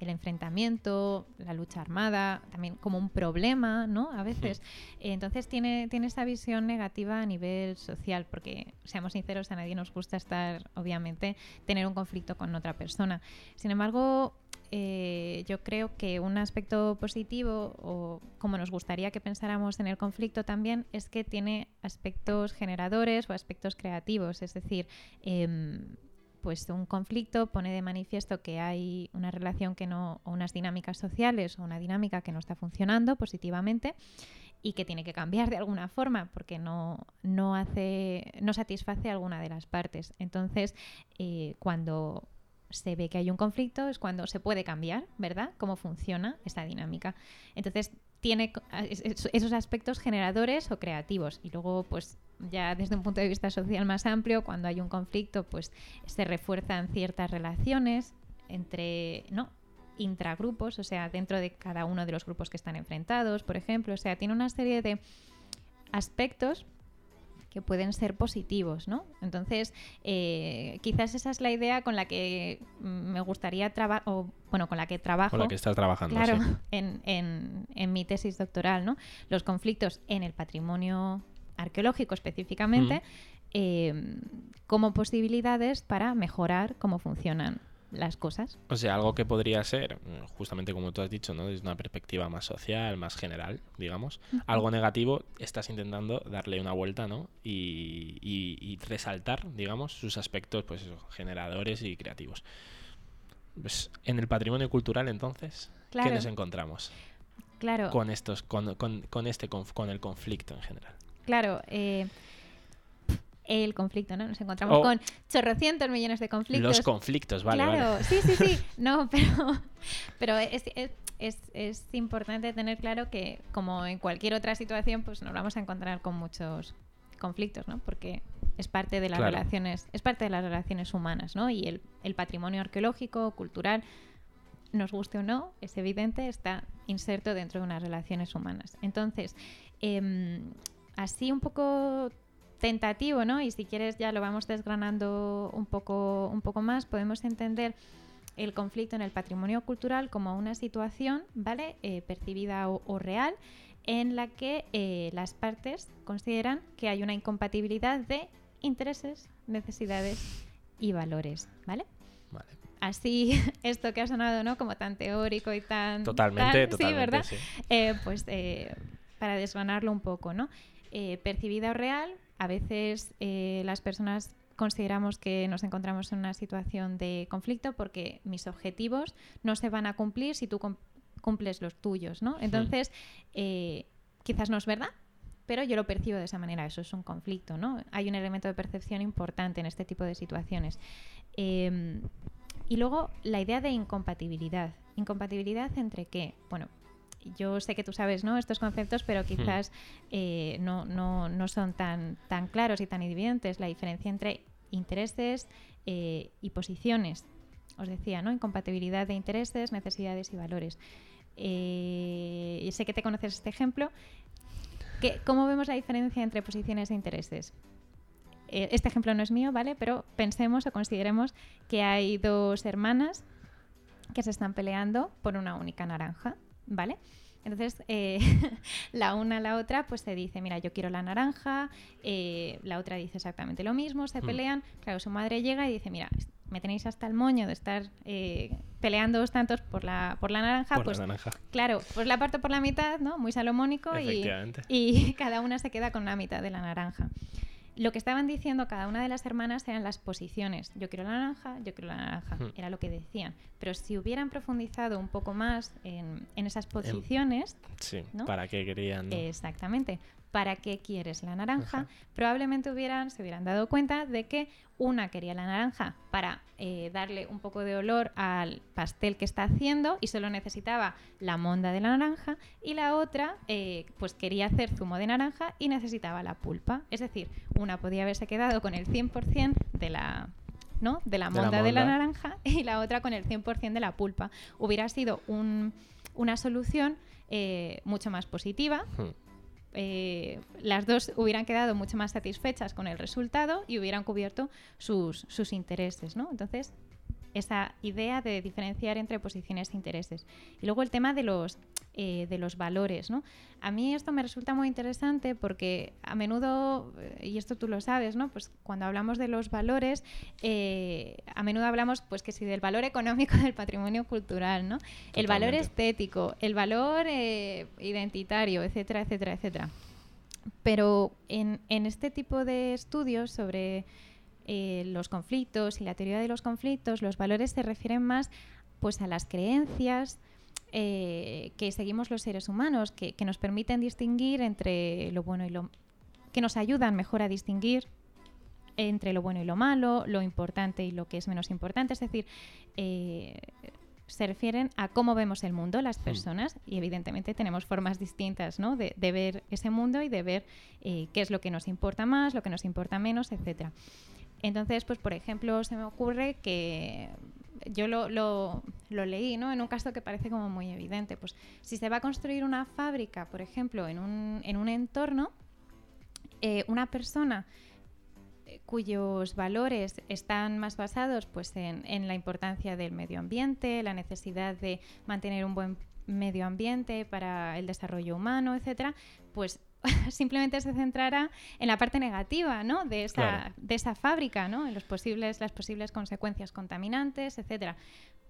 el enfrentamiento, la lucha armada, también como un problema, ¿no? A veces. Entonces tiene, tiene esa visión negativa a nivel social, porque, seamos sinceros, a nadie nos gusta estar, obviamente, tener un conflicto con otra persona. Sin embargo, eh, yo creo que un aspecto positivo, o como nos gustaría que pensáramos en el conflicto también, es que tiene aspectos generadores o aspectos creativos. Es decir, em, pues un conflicto pone de manifiesto que hay una relación que no, o unas dinámicas sociales o una dinámica que no está funcionando positivamente y que tiene que cambiar de alguna forma porque no, no hace, no satisface alguna de las partes. Entonces, eh, cuando se ve que hay un conflicto es cuando se puede cambiar, ¿verdad? Cómo funciona esta dinámica. Entonces, tiene esos aspectos generadores o creativos. Y luego, pues ya desde un punto de vista social más amplio, cuando hay un conflicto, pues se refuerzan ciertas relaciones entre, ¿no? intragrupos, o sea, dentro de cada uno de los grupos que están enfrentados, por ejemplo. O sea, tiene una serie de aspectos que pueden ser positivos, ¿no? Entonces, eh, quizás esa es la idea con la que me gustaría trabajar, o bueno, con la que trabajo. Con la que estás trabajando, Claro, [LAUGHS] en, en, mi tesis doctoral, ¿no? Los conflictos en el patrimonio arqueológico específicamente, eh, como posibilidades para mejorar cómo funcionan las cosas. O sea, algo que podría ser, justamente como tú has dicho, ¿no? desde una perspectiva más social, más general, digamos, algo negativo, estás intentando darle una vuelta, ¿no? Y, resaltar, digamos, sus aspectos, pues generadores y creativos. Pues, en el patrimonio cultural, entonces, ¿qué nos encontramos? Claro. Con estos, con, con, este, con el conflicto en general. Claro, eh, el conflicto, ¿no? Nos encontramos con chorrocientos millones de conflictos. Los conflictos, vale. Claro, sí, sí, sí. [LAUGHS] No, pero, pero es, es, es, importante tener claro que, como en cualquier otra situación, pues nos vamos a encontrar con muchos conflictos, ¿no? Porque es parte de las relaciones, es parte de las relaciones humanas, ¿no? Y el, patrimonio arqueológico, cultural, nos guste o no, es evidente, está inserto dentro de unas relaciones humanas. Entonces, em, así un poco tentativo, ¿no? Y si quieres ya lo vamos desgranando un poco, un poco más, podemos entender el conflicto en el patrimonio cultural como una situación, ¿vale? Eh, percibida o, real, en la que eh, las partes consideran que hay una incompatibilidad de intereses, necesidades y valores, ¿vale? Vale. Así, [LAUGHS] esto que ha sonado, ¿no? Como tan teórico y tan... Totalmente, [LAUGHS] Sí, ¿verdad? Eh, pues para desgranarlo un poco, ¿no? percibida o real, a veces las personas consideramos que nos encontramos en una situación de conflicto porque mis objetivos no se van a cumplir si tú cumples los tuyos, ¿no? Entonces, eh, quizás no es verdad, pero yo lo percibo de esa manera, eso es un conflicto, ¿no? Hay un elemento de percepción importante en este tipo de situaciones. Em, y luego la idea de incompatibilidad. ¿Incompatibilidad entre qué? Bueno, yo sé que tú sabes ¿no? estos conceptos, pero quizás eh, no, no, no, son tan, tan claros y tan evidentes la diferencia entre intereses eh, y posiciones. Os decía, ¿no? Incompatibilidad de intereses, necesidades y valores. Eh, sé que te conoces este ejemplo. ¿Cómo vemos la diferencia entre posiciones e intereses? Este ejemplo no es mío, ¿vale? Pero pensemos o consideremos que hay dos hermanas que se están peleando por una única naranja, ¿vale? Entonces, eh, [LAUGHS] la una a la otra, pues se dice, mira, yo quiero la naranja, eh, la otra dice exactamente lo mismo, se mm. pelean. Claro, su madre llega y dice, mira, me tenéis hasta el moño de estar eh, peleándoos tantos por la, por la naranja. pues, Claro, pues la parto por la mitad, ¿no? Muy salomónico y, y [LAUGHS] cada una se queda con la mitad de la naranja lo que estaban diciendo cada una de las hermanas eran las posiciones. Yo quiero la naranja, yo quiero la naranja. Hmm. Era lo que decían. Pero si hubieran profundizado un poco más en, esas posiciones... sí, ¿para qué querían? Exactamente para qué quieres la naranja, probablemente hubieran, se hubieran dado cuenta de que una quería la naranja para eh, darle un poco de olor al pastel que está haciendo y solo necesitaba la monda de la naranja y la otra eh, pues quería hacer zumo de naranja y necesitaba la pulpa. Es decir, una podía haberse quedado con el 100% de la, ¿no? de la monda de la, naranja [LAUGHS] y la otra con el 100% de la pulpa. Hubiera sido una solución eh, mucho más positiva. Hmm. Eh, las dos hubieran quedado mucho más satisfechas con el resultado y hubieran cubierto sus, sus intereses, ¿no? Entonces, esa idea de diferenciar entre posiciones e intereses. Y luego el tema de los, eh, de los valores. ¿no? A mí esto me resulta muy interesante porque a menudo, eh, y esto tú lo sabes, ¿no? pues cuando hablamos de los valores, eh, a menudo hablamos pues que si del valor económico [LAUGHS] del patrimonio cultural, ¿no? el valor estético, el valor identitario, etcétera, etcétera, etcétera. Pero en, en este tipo de estudios sobre eh, los conflictos y la teoría de los conflictos, los valores se refieren más pues a las creencias eh, que seguimos los seres humanos, que, nos permiten distinguir entre lo bueno y lo que nos ayudan mejor a distinguir entre lo bueno y lo malo, lo importante y lo que es menos importante. Es decir, eh, se refieren a cómo vemos el mundo las hmm. personas y evidentemente tenemos formas distintas ¿no? de, ver ese mundo y de ver qué es lo que nos importa más, lo que nos importa menos, etcétera. Entonces, pues por ejemplo, se me ocurre que yo lo, lo, leí, ¿no? En un caso que parece como muy evidente. Pues si se va a construir una fábrica, por ejemplo, en un, en un entorno, eh, una persona eh, cuyos valores están más basados pues, en, en, la importancia del medio ambiente, la necesidad de mantener un buen medio ambiente para el desarrollo humano, etcétera, pues [LAUGHS] simplemente se centrará en la parte negativa ¿no? de, esa, de esa fábrica, ¿no? en los posibles, las posibles consecuencias contaminantes, etc.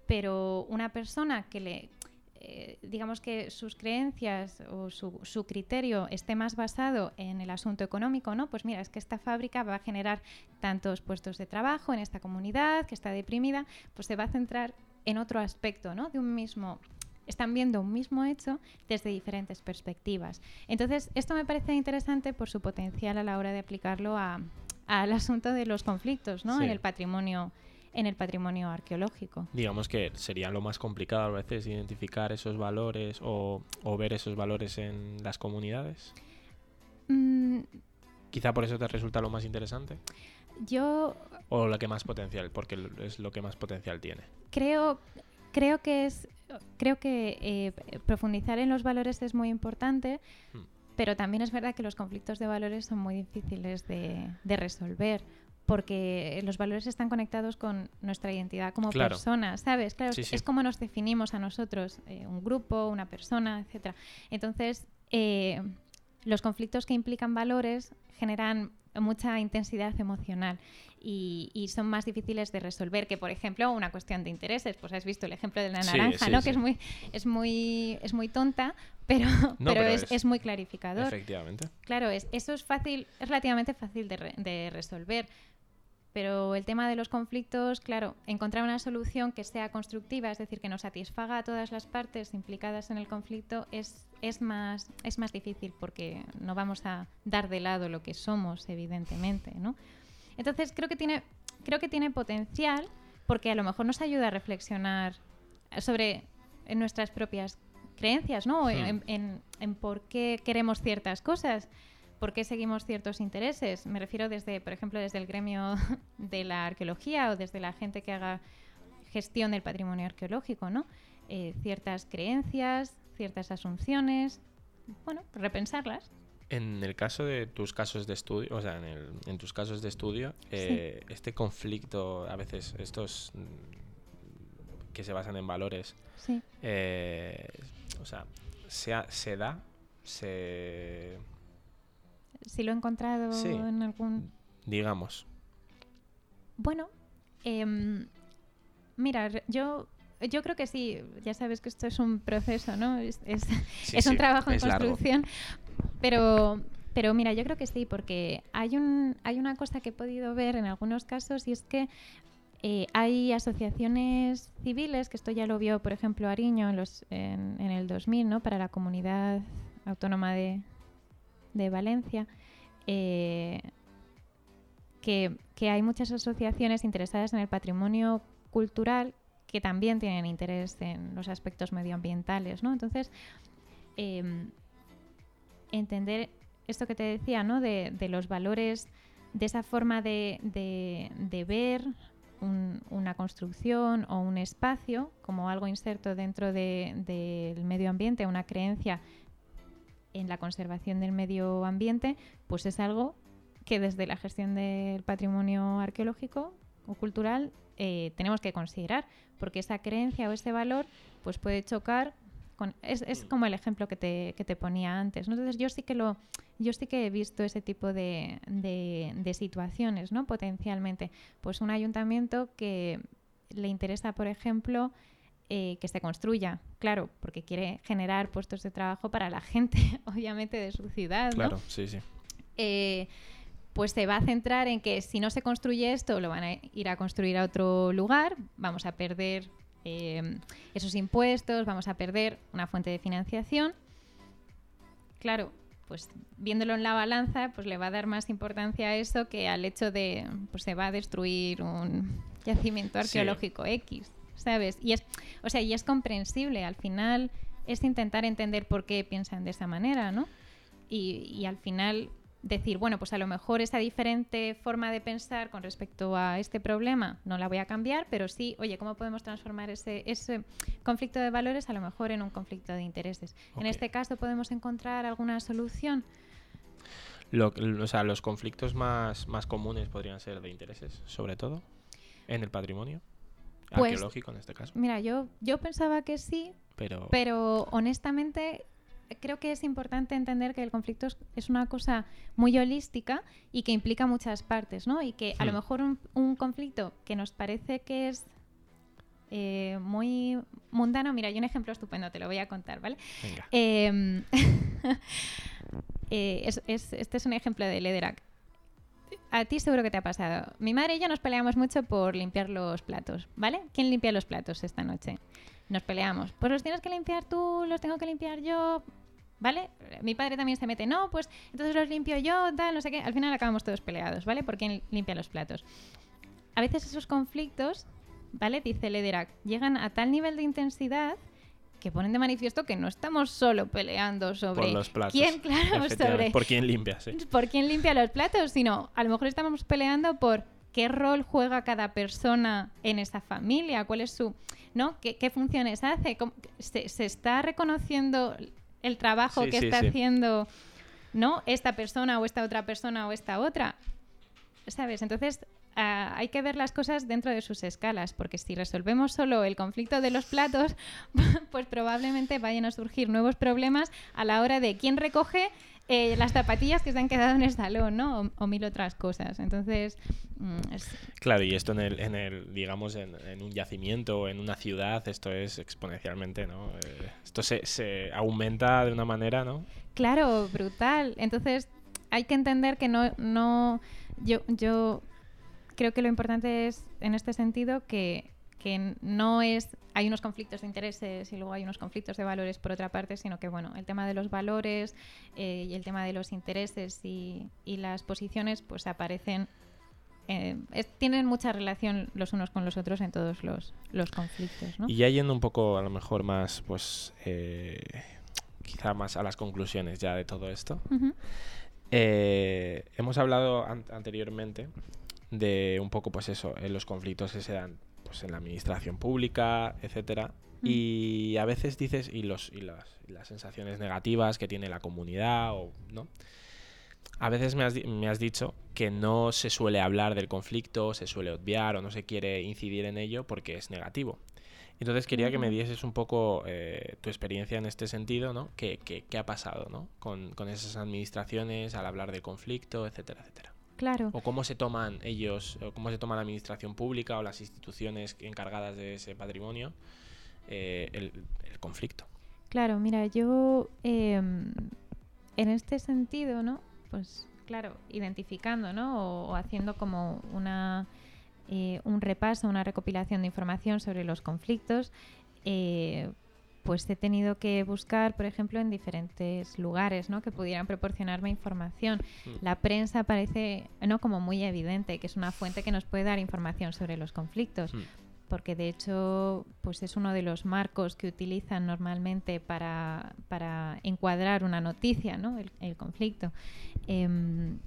Pero una persona que le, eh, digamos que sus creencias o su, su, criterio esté más basado en el asunto económico, ¿no? Pues mira, es que esta fábrica va a generar tantos puestos de trabajo en esta comunidad que está deprimida, pues se va a centrar en otro aspecto, ¿no? De un mismo están viendo un mismo hecho desde diferentes perspectivas. Entonces, esto me parece interesante por su potencial a la hora de aplicarlo al asunto de los conflictos ¿no? en el patrimonio en el patrimonio arqueológico. Digamos que sería lo más complicado a veces identificar esos valores o, ver esos valores en las comunidades. Mm, Quizá por eso te resulta lo más interesante. Yo... O la que más potencial, porque es lo que más potencial tiene. Creo, creo que es... Creo que eh, profundizar en los valores es muy importante, hmm. pero también es verdad que los conflictos de valores son muy difíciles de, resolver porque los valores están conectados con nuestra identidad como persona, ¿sabes? Claro, es como nos definimos a nosotros, eh, un grupo, una persona, etcétera. Entonces, eh, los conflictos que implican valores generan mucha intensidad emocional y, son más difíciles de resolver que, por ejemplo, una cuestión de intereses. Pues has visto el ejemplo de la naranja, ¿no? Que es muy, es muy, es muy tonta, pero, [LAUGHS] pero, es, muy clarificador. Efectivamente. Claro, es, eso es fácil, es relativamente fácil de, de resolver. Pero el tema de los conflictos, claro, encontrar una solución que sea constructiva, es decir, que nos satisfaga a todas las partes implicadas en el conflicto, es, es, más, es más difícil porque no vamos a dar de lado lo que somos, evidentemente, ¿no? Entonces creo que tiene, creo que tiene potencial porque a lo mejor nos ayuda a reflexionar sobre nuestras propias creencias, ¿no? Hmm. En, en por qué queremos ciertas cosas por qué seguimos ciertos intereses. Me refiero desde, por ejemplo, desde el gremio [LAUGHS] de la arqueología o desde la gente que haga gestión del patrimonio arqueológico, ¿no? Eh, ciertas creencias, ciertas asunciones, bueno, repensarlas. En el caso de tus casos de estudio, o sea, en, tus casos de estudio, eh, este conflicto, a veces estos mm, que se basan en valores, eh, o sea, se, se da, se si lo he encontrado en algún... Digamos. Bueno, em, mira, yo, yo creo que sí, ya sabes que esto es un proceso, ¿no? Es, es, [LAUGHS] un trabajo en construcción, pero... Pero mira, yo creo que sí, porque hay, un, hay una cosa que he podido ver en algunos casos y es que eh, hay asociaciones civiles, que esto ya lo vio, por ejemplo, Ariño en, los, en, en el 2000, ¿no? para la comunidad autónoma de, de Valencia, eh, que, hay muchas asociaciones interesadas en el patrimonio cultural que también tienen interés en los aspectos medioambientales, ¿no? Entonces, em, entender esto que te decía, ¿no? De, los valores, de esa forma de, ver una construcción o un espacio como algo inserto dentro del medio ambiente, una creencia en la conservación del medio ambiente, pues es algo que desde la gestión del patrimonio arqueológico o cultural eh, tenemos que considerar, porque esa creencia o ese valor pues puede chocar con, es, es, como el ejemplo que te, que te ponía antes. Entonces yo sí que lo, yo sí que he visto ese tipo de, de, de, situaciones, ¿no? Potencialmente. Pues un ayuntamiento que le interesa, por ejemplo, eh, que se construya, claro, porque quiere generar puestos de trabajo para la gente, [LAUGHS] obviamente, de su ciudad. Claro, sí, sí. Eh, pues se va a centrar en que si no se construye esto, lo van a ir a construir a otro lugar, vamos a perder eh, esos impuestos, vamos a perder una fuente de financiación. Claro, pues viéndolo en la balanza, pues le va a dar más importancia a eso que al hecho de, pues se va a destruir un [LAUGHS] yacimiento arqueológico X. ¿sabes? Y es, o sea, y es comprensible, al final es intentar entender por qué piensan de esa manera, ¿no? Y, al final decir, bueno, pues a lo mejor esa diferente forma de pensar con respecto a este problema no la voy a cambiar, pero sí, oye, ¿cómo podemos transformar ese, ese conflicto de valores a lo mejor en un conflicto de intereses? En este caso, ¿podemos encontrar alguna solución? o sea, los conflictos más, más comunes podrían ser de intereses, sobre todo, en el patrimonio. Pues, arqueológico en este caso. Mira, yo, yo pensaba que sí, pero... pero honestamente creo que es importante entender que el conflicto es, una cosa muy holística y que implica muchas partes, ¿no? Y que a lo hmm. mejor un, conflicto que nos parece que es eh, muy mundano, mira, hay un ejemplo estupendo, te lo voy a contar, ¿vale? Venga. Em, [LAUGHS] eh, este es un ejemplo de Lederach a ti seguro que te ha pasado. Mi madre y yo nos peleamos mucho por limpiar los platos, ¿vale? ¿Quién limpia los platos esta noche? Nos peleamos. Pues los tienes que limpiar tú, los tengo que limpiar yo, ¿vale? Mi padre también se mete, no, pues entonces los limpio yo, tal, no sé qué. Al final acabamos todos peleados, ¿vale? Por quién limpia los platos. A veces esos conflictos, ¿vale? Dice Lederach, llegan a tal nivel de intensidad que ponen de manifiesto que no estamos solo peleando sobre por los platos, quién, [LAUGHS] claro, sobre por quién limpia, sí. por quién limpia los platos, sino a lo mejor estamos peleando por qué rol juega cada persona en esa familia, cuál es su, ¿no? ¿Qué, funciones hace? Se, está reconociendo el trabajo que está haciendo, ¿no? Esta persona o esta otra persona o esta otra. ¿Sabes? Entonces, hay que ver las cosas dentro de sus escalas, porque si resolvemos solo el conflicto de los platos, [LAUGHS] pues probablemente vayan a surgir nuevos problemas a la hora de quién recoge eh, las zapatillas que se han quedado en el salón, ¿no? O, mil otras cosas. Entonces, mm, claro, y esto en el, en el digamos, en, un yacimiento o en una ciudad, esto es exponencialmente, ¿no? Eh, esto se, se aumenta de una manera, ¿no? Claro, brutal. Entonces, hay que entender que no, no, yo, yo creo que lo importante es, en este sentido, que, no es hay unos conflictos de intereses y luego hay unos conflictos de valores por otra parte, sino que bueno, el tema de los valores eh, y el tema de los intereses y, las posiciones pues aparecen, eh, tienen mucha relación los unos con los otros en todos los, conflictos. Y ya yendo un poco a lo mejor más, pues eh, quizá más a las conclusiones ya de todo esto. hemos hablado anteriormente de un poco, pues eso, en los conflictos que se dan pues, en la administración pública, etcétera. Mm. Y a veces dices, y, los, y las, las, sensaciones negativas que tiene la comunidad, o, ¿no? A veces me has, me has, dicho que no se suele hablar del conflicto, se suele obviar o no se quiere incidir en ello porque es negativo. Entonces quería que me dieses un poco eh, tu experiencia en este sentido, ¿no? ¿Qué, qué, qué ha pasado, ¿no? Con, con esas administraciones al hablar del conflicto, etcétera, etcétera. Claro. O cómo se toman ellos, o cómo se toma la administración pública o las instituciones encargadas de ese patrimonio eh, el, conflicto. Claro, mira, yo em, en este sentido, ¿no? Pues claro, identificando, ¿no? O, haciendo como una eh, un repaso, una recopilación de información sobre los conflictos, eh, pues he tenido que buscar, por ejemplo, en diferentes lugares, ¿no? Que pudieran proporcionarme información. Mm. La prensa parece, ¿no? Como muy evidente, que es una fuente que nos puede dar información sobre los conflictos. Mm. Porque de hecho, pues es uno de los marcos que utilizan normalmente para, encuadrar una noticia, ¿no? El, conflicto. Em,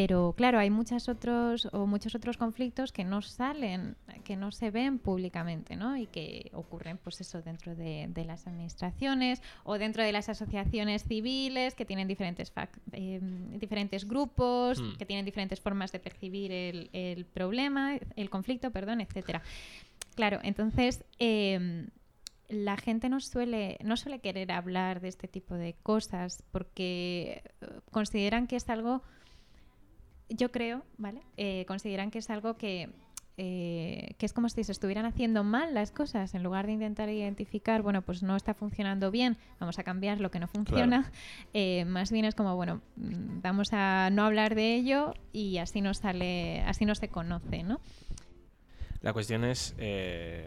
pero claro, hay muchos otros o muchos otros conflictos que no salen, que no se ven públicamente, ¿no? Y que ocurren, pues eso, dentro de, las administraciones o dentro de las asociaciones civiles que tienen diferentes eh, diferentes grupos, hmm. que tienen diferentes formas de percibir el, problema, el conflicto, perdón, etcétera. Claro, entonces em, la gente no suele, no suele querer hablar de este tipo de cosas porque eh, consideran que es algo yo creo, ¿vale? Eh, consideran que es algo que, eh, que es como si se estuvieran haciendo mal las cosas, en lugar de intentar identificar, bueno, pues no está funcionando bien, vamos a cambiar lo que no funciona, [LAUGHS] eh, más bien es como, bueno, mm, vamos a no hablar de ello y así no sale, así no se conoce, ¿no? La cuestión es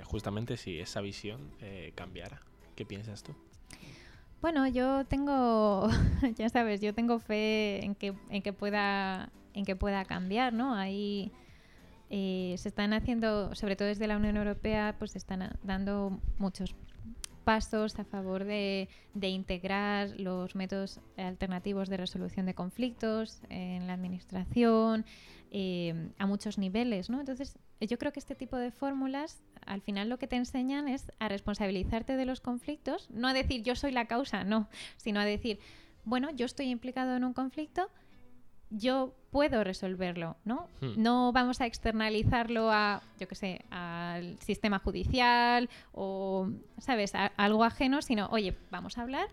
justamente si esa visión cambiara. ¿Qué piensas tú? Bueno, yo tengo, [LAUGHS] ya sabes, yo tengo fe en que, en que pueda en que pueda cambiar, ¿no? Ahí eh, se están haciendo, sobre todo desde la Unión Europea, pues se están dando muchos pasos a favor de, integrar los métodos alternativos de resolución de conflictos en la administración eh, a muchos niveles, ¿no? Entonces, yo creo que este tipo de fórmulas al final lo que te enseñan es a responsabilizarte de los conflictos, no a decir yo soy la causa, no, sino a decir, bueno, yo estoy implicado en un conflicto, yo puedo resolverlo, ¿no? Hmm. No vamos a externalizarlo a, yo qué sé, al sistema judicial o, ¿sabes?, algo ajeno, sino, oye, vamos a hablar,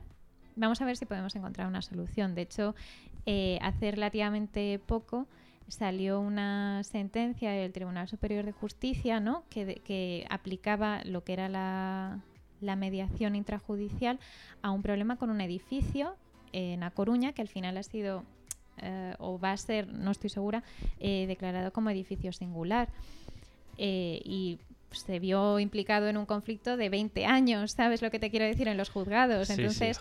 vamos a ver si podemos encontrar una solución. De hecho, eh, hace relativamente poco salió una sentencia del Tribunal Superior de Justicia, ¿no?, que, que aplicaba lo que era la, la mediación intrajudicial a un problema con un edificio en A Coruña, que al final ha sido eh, o va a ser, no estoy segura, eh, declarado como edificio singular. Eh, y se vio implicado en un conflicto de 20 años, ¿sabes lo que te quiero decir? En los juzgados. Entonces,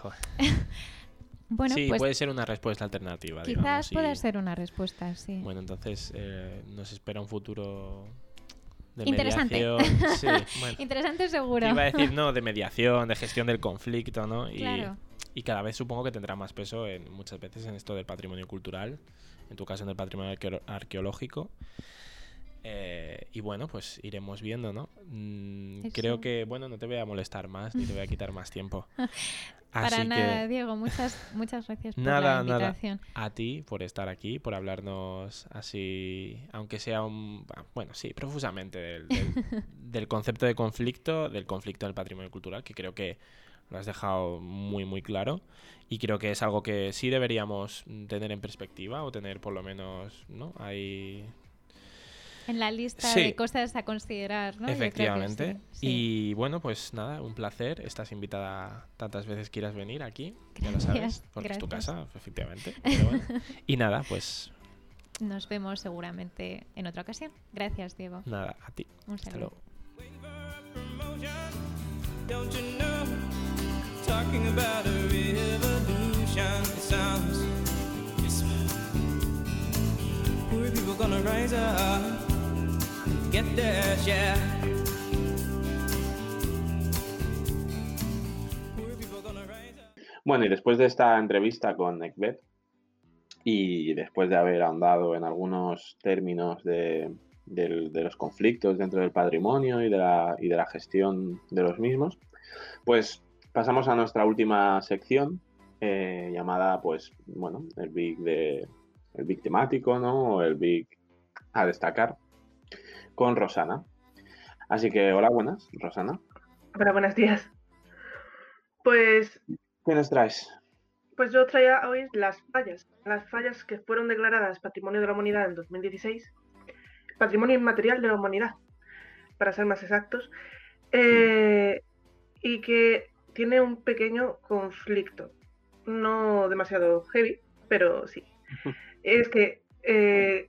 [LAUGHS] bueno, sí, pues puede ser una respuesta alternativa. Quizás pueda ser una respuesta, sí. Bueno, entonces nos espera un futuro Interesante. [LAUGHS] Interesante seguro. Iba a decir, [LAUGHS] no, de mediación, de gestión del conflicto, ¿no? Y, y cada vez supongo que tendrá más peso en, muchas veces en esto del patrimonio cultural, en tu caso en el patrimonio arqueológico. Eh, y bueno, pues iremos viendo, ¿no? Mm, creo que, bueno, no te voy a molestar más ni te voy a quitar más tiempo. [LAUGHS] Para nada, Diego, muchas, muchas gracias por la invitación. Nada. A ti por estar aquí, por hablarnos así, aunque sea un, bueno, sí, profusamente del, [LAUGHS] del, concepto de conflicto, del conflicto en el patrimonio cultural, que creo que lo has dejado muy, muy claro. Y creo que es algo que sí deberíamos tener en perspectiva o tener por lo menos, ¿no? Hay en la lista de cosas a considerar, ¿no? Efectivamente. Y bueno, pues nada, un placer. Estás invitada tantas veces quieras venir aquí, ya lo sabes, porque es tu casa, efectivamente. [LAUGHS] Y nada, pues... Nos vemos seguramente en otra ocasión. Gracias, Diego. Nada, a ti. Un saludo. Bueno, y después de esta entrevista con Ekbet y después de haber ahondado en algunos términos de, los conflictos dentro del patrimonio y de la gestión de los mismos, pues pasamos a nuestra última sección eh, llamada, pues, bueno, el big de el big temático, ¿no? O el big a destacar con Rosana. Así que hola, buenas, Rosana. Hola, buenos días. Pues... ¿Qué nos traes? Pues yo traía hoy las fallas, las fallas que fueron declaradas Patrimonio de la Humanidad en 2016, Patrimonio Inmaterial de la Humanidad, para ser más exactos, eh, y que tiene un pequeño conflicto, no demasiado heavy, pero sí. [LAUGHS] es que eh,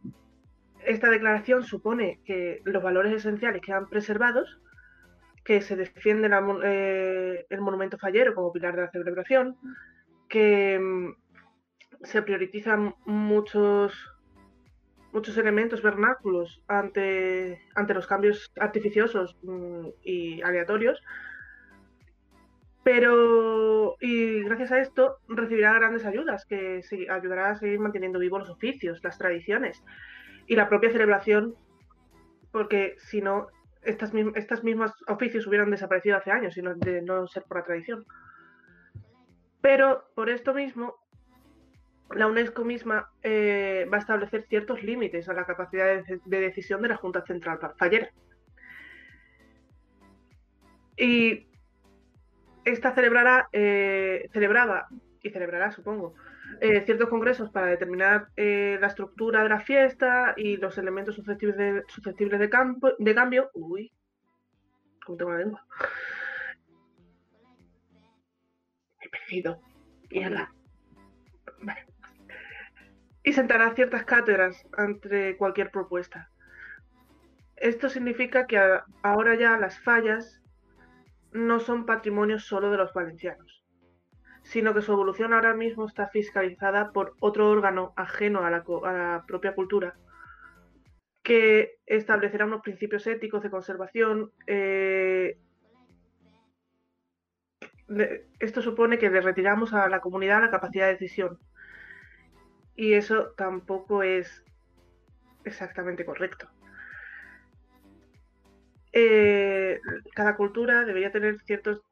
esta declaración supone que los valores esenciales quedan preservados, que se defiende eh, el monumento fallero como pilar de la celebración, que mm, se priorizan muchos, muchos elementos vernáculos ante, ante los cambios artificiosos mm, y aleatorios, pero y gracias a esto recibirá grandes ayudas que ayudará a seguir manteniendo vivos los oficios, las tradiciones y la propia celebración, porque si no, estas, estas mismas oficios hubieran desaparecido hace años, sino de no ser por la tradición. Pero por esto mismo, la UNESCO misma eh, va a establecer ciertos límites a la capacidad de, decisión de la Junta Central Fallera. Y esta celebrará, eh, celebraba y celebrará, supongo, eh, ciertos congresos para determinar eh, la estructura de la fiesta y los elementos susceptibles de, susceptibles de, cambio. Uy, como tengo la lengua. He perdido. Mierda. Vale. Y sentará ciertas cátedras ante cualquier propuesta. Esto significa que ahora ya las fallas no son patrimonio solo de los valencianos sino que su evolución ahora mismo está fiscalizada por otro órgano ajeno a la, propia cultura, que establecerá unos principios éticos de conservación. Eh, esto supone que le retiramos a la comunidad la capacidad de decisión. Y eso tampoco es exactamente correcto. Eh, cada cultura debería tener ciertos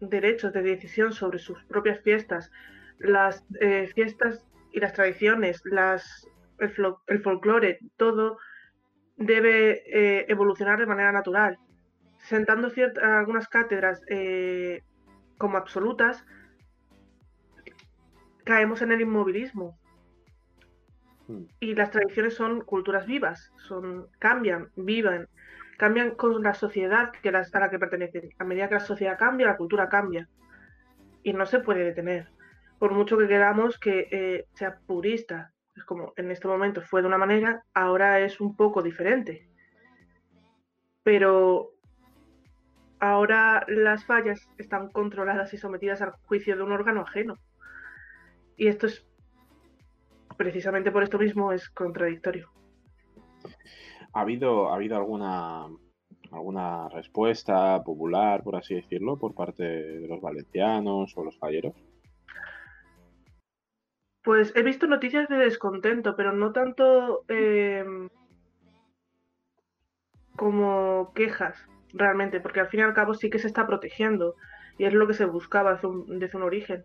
derechos de decisión sobre sus propias fiestas, las eh, fiestas y las tradiciones, las, el, folclore, todo debe eh, evolucionar de manera natural. Sentando algunas cátedras eh, como absolutas, caemos en el inmovilismo. Hmm. Y las tradiciones son culturas vivas, son, cambian, vivan, cambian con la sociedad que a la que pertenecen. A medida que la sociedad cambia, la cultura cambia. Y no se puede detener. Por mucho que queramos que eh, sea purista, es como en este momento fue de una manera, ahora es un poco diferente. Pero ahora las fallas están controladas y sometidas al juicio de un órgano ajeno. Y esto es, precisamente por esto mismo, es contradictorio ha habido, ha habido alguna, alguna respuesta popular, por así decirlo, por parte de los valencianos o los falleros? Pues he visto noticias de descontento, pero no tanto em, como quejas, realmente, porque al fin y al cabo sí que se está protegiendo y es lo que se buscaba desde un, origen.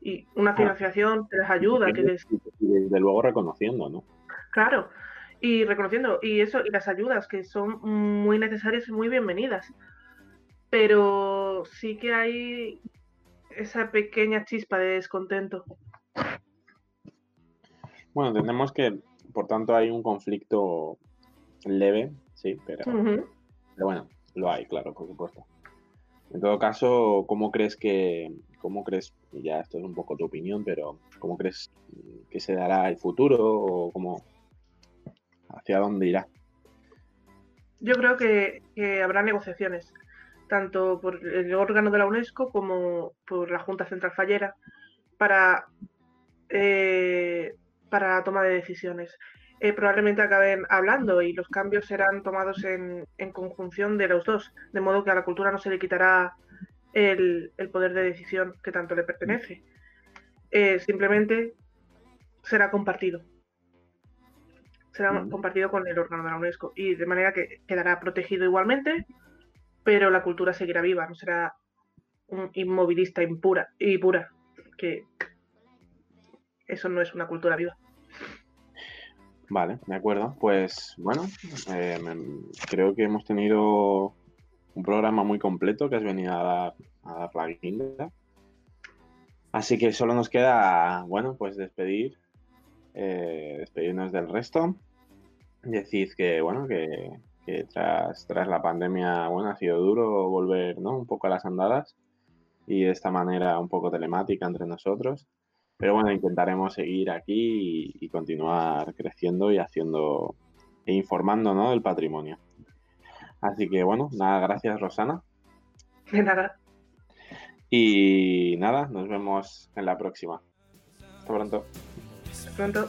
Y una ah. financiación que les ayuda, que les... Y desde luego reconociendo, ¿no? Claro, y reconociendo, y eso, y las ayudas que son muy necesarias y muy bienvenidas. Pero sí que hay esa pequeña chispa de descontento. Bueno, entendemos que, por tanto, hay un conflicto leve, sí, pero, pero bueno, lo hay, claro, por supuesto. En todo caso, ¿cómo crees que, cómo crees, ya esto es un poco tu opinión, pero ¿cómo crees que se dará el futuro o cómo, hacia dónde irá? Yo creo que, habrá negociaciones, tanto por el órgano de la UNESCO como por la Junta Central Fallera, para, eh, para la toma de decisiones. Eh, probablemente acaben hablando y los cambios serán tomados en, conjunción de los dos, de modo que a la cultura no se le quitará el, poder de decisión que tanto le pertenece. Eh, simplemente será compartido. Será compartido con el órgano de la UNESCO y de manera que quedará protegido igualmente, pero la cultura seguirá viva, no será un inmovilista impura y pura, que eso no es una cultura viva. Vale, de acuerdo. Pues bueno, eh, creo que hemos tenido un programa muy completo que has venido a dar, a dar la guinda. Así que solo nos queda, bueno, pues despedir, eh, despedirnos del resto. Decir que, bueno, que, que, tras, tras la pandemia, bueno, ha sido duro volver, ¿no? Un poco a las andadas y de esta manera un poco telemática entre nosotros. Pero bueno, intentaremos seguir aquí y, continuar creciendo y haciendo e informando ¿no? del patrimonio. Así que bueno, nada, gracias Rosana. De nada. Y nada, nos vemos en la próxima. Hasta pronto. Hasta pronto.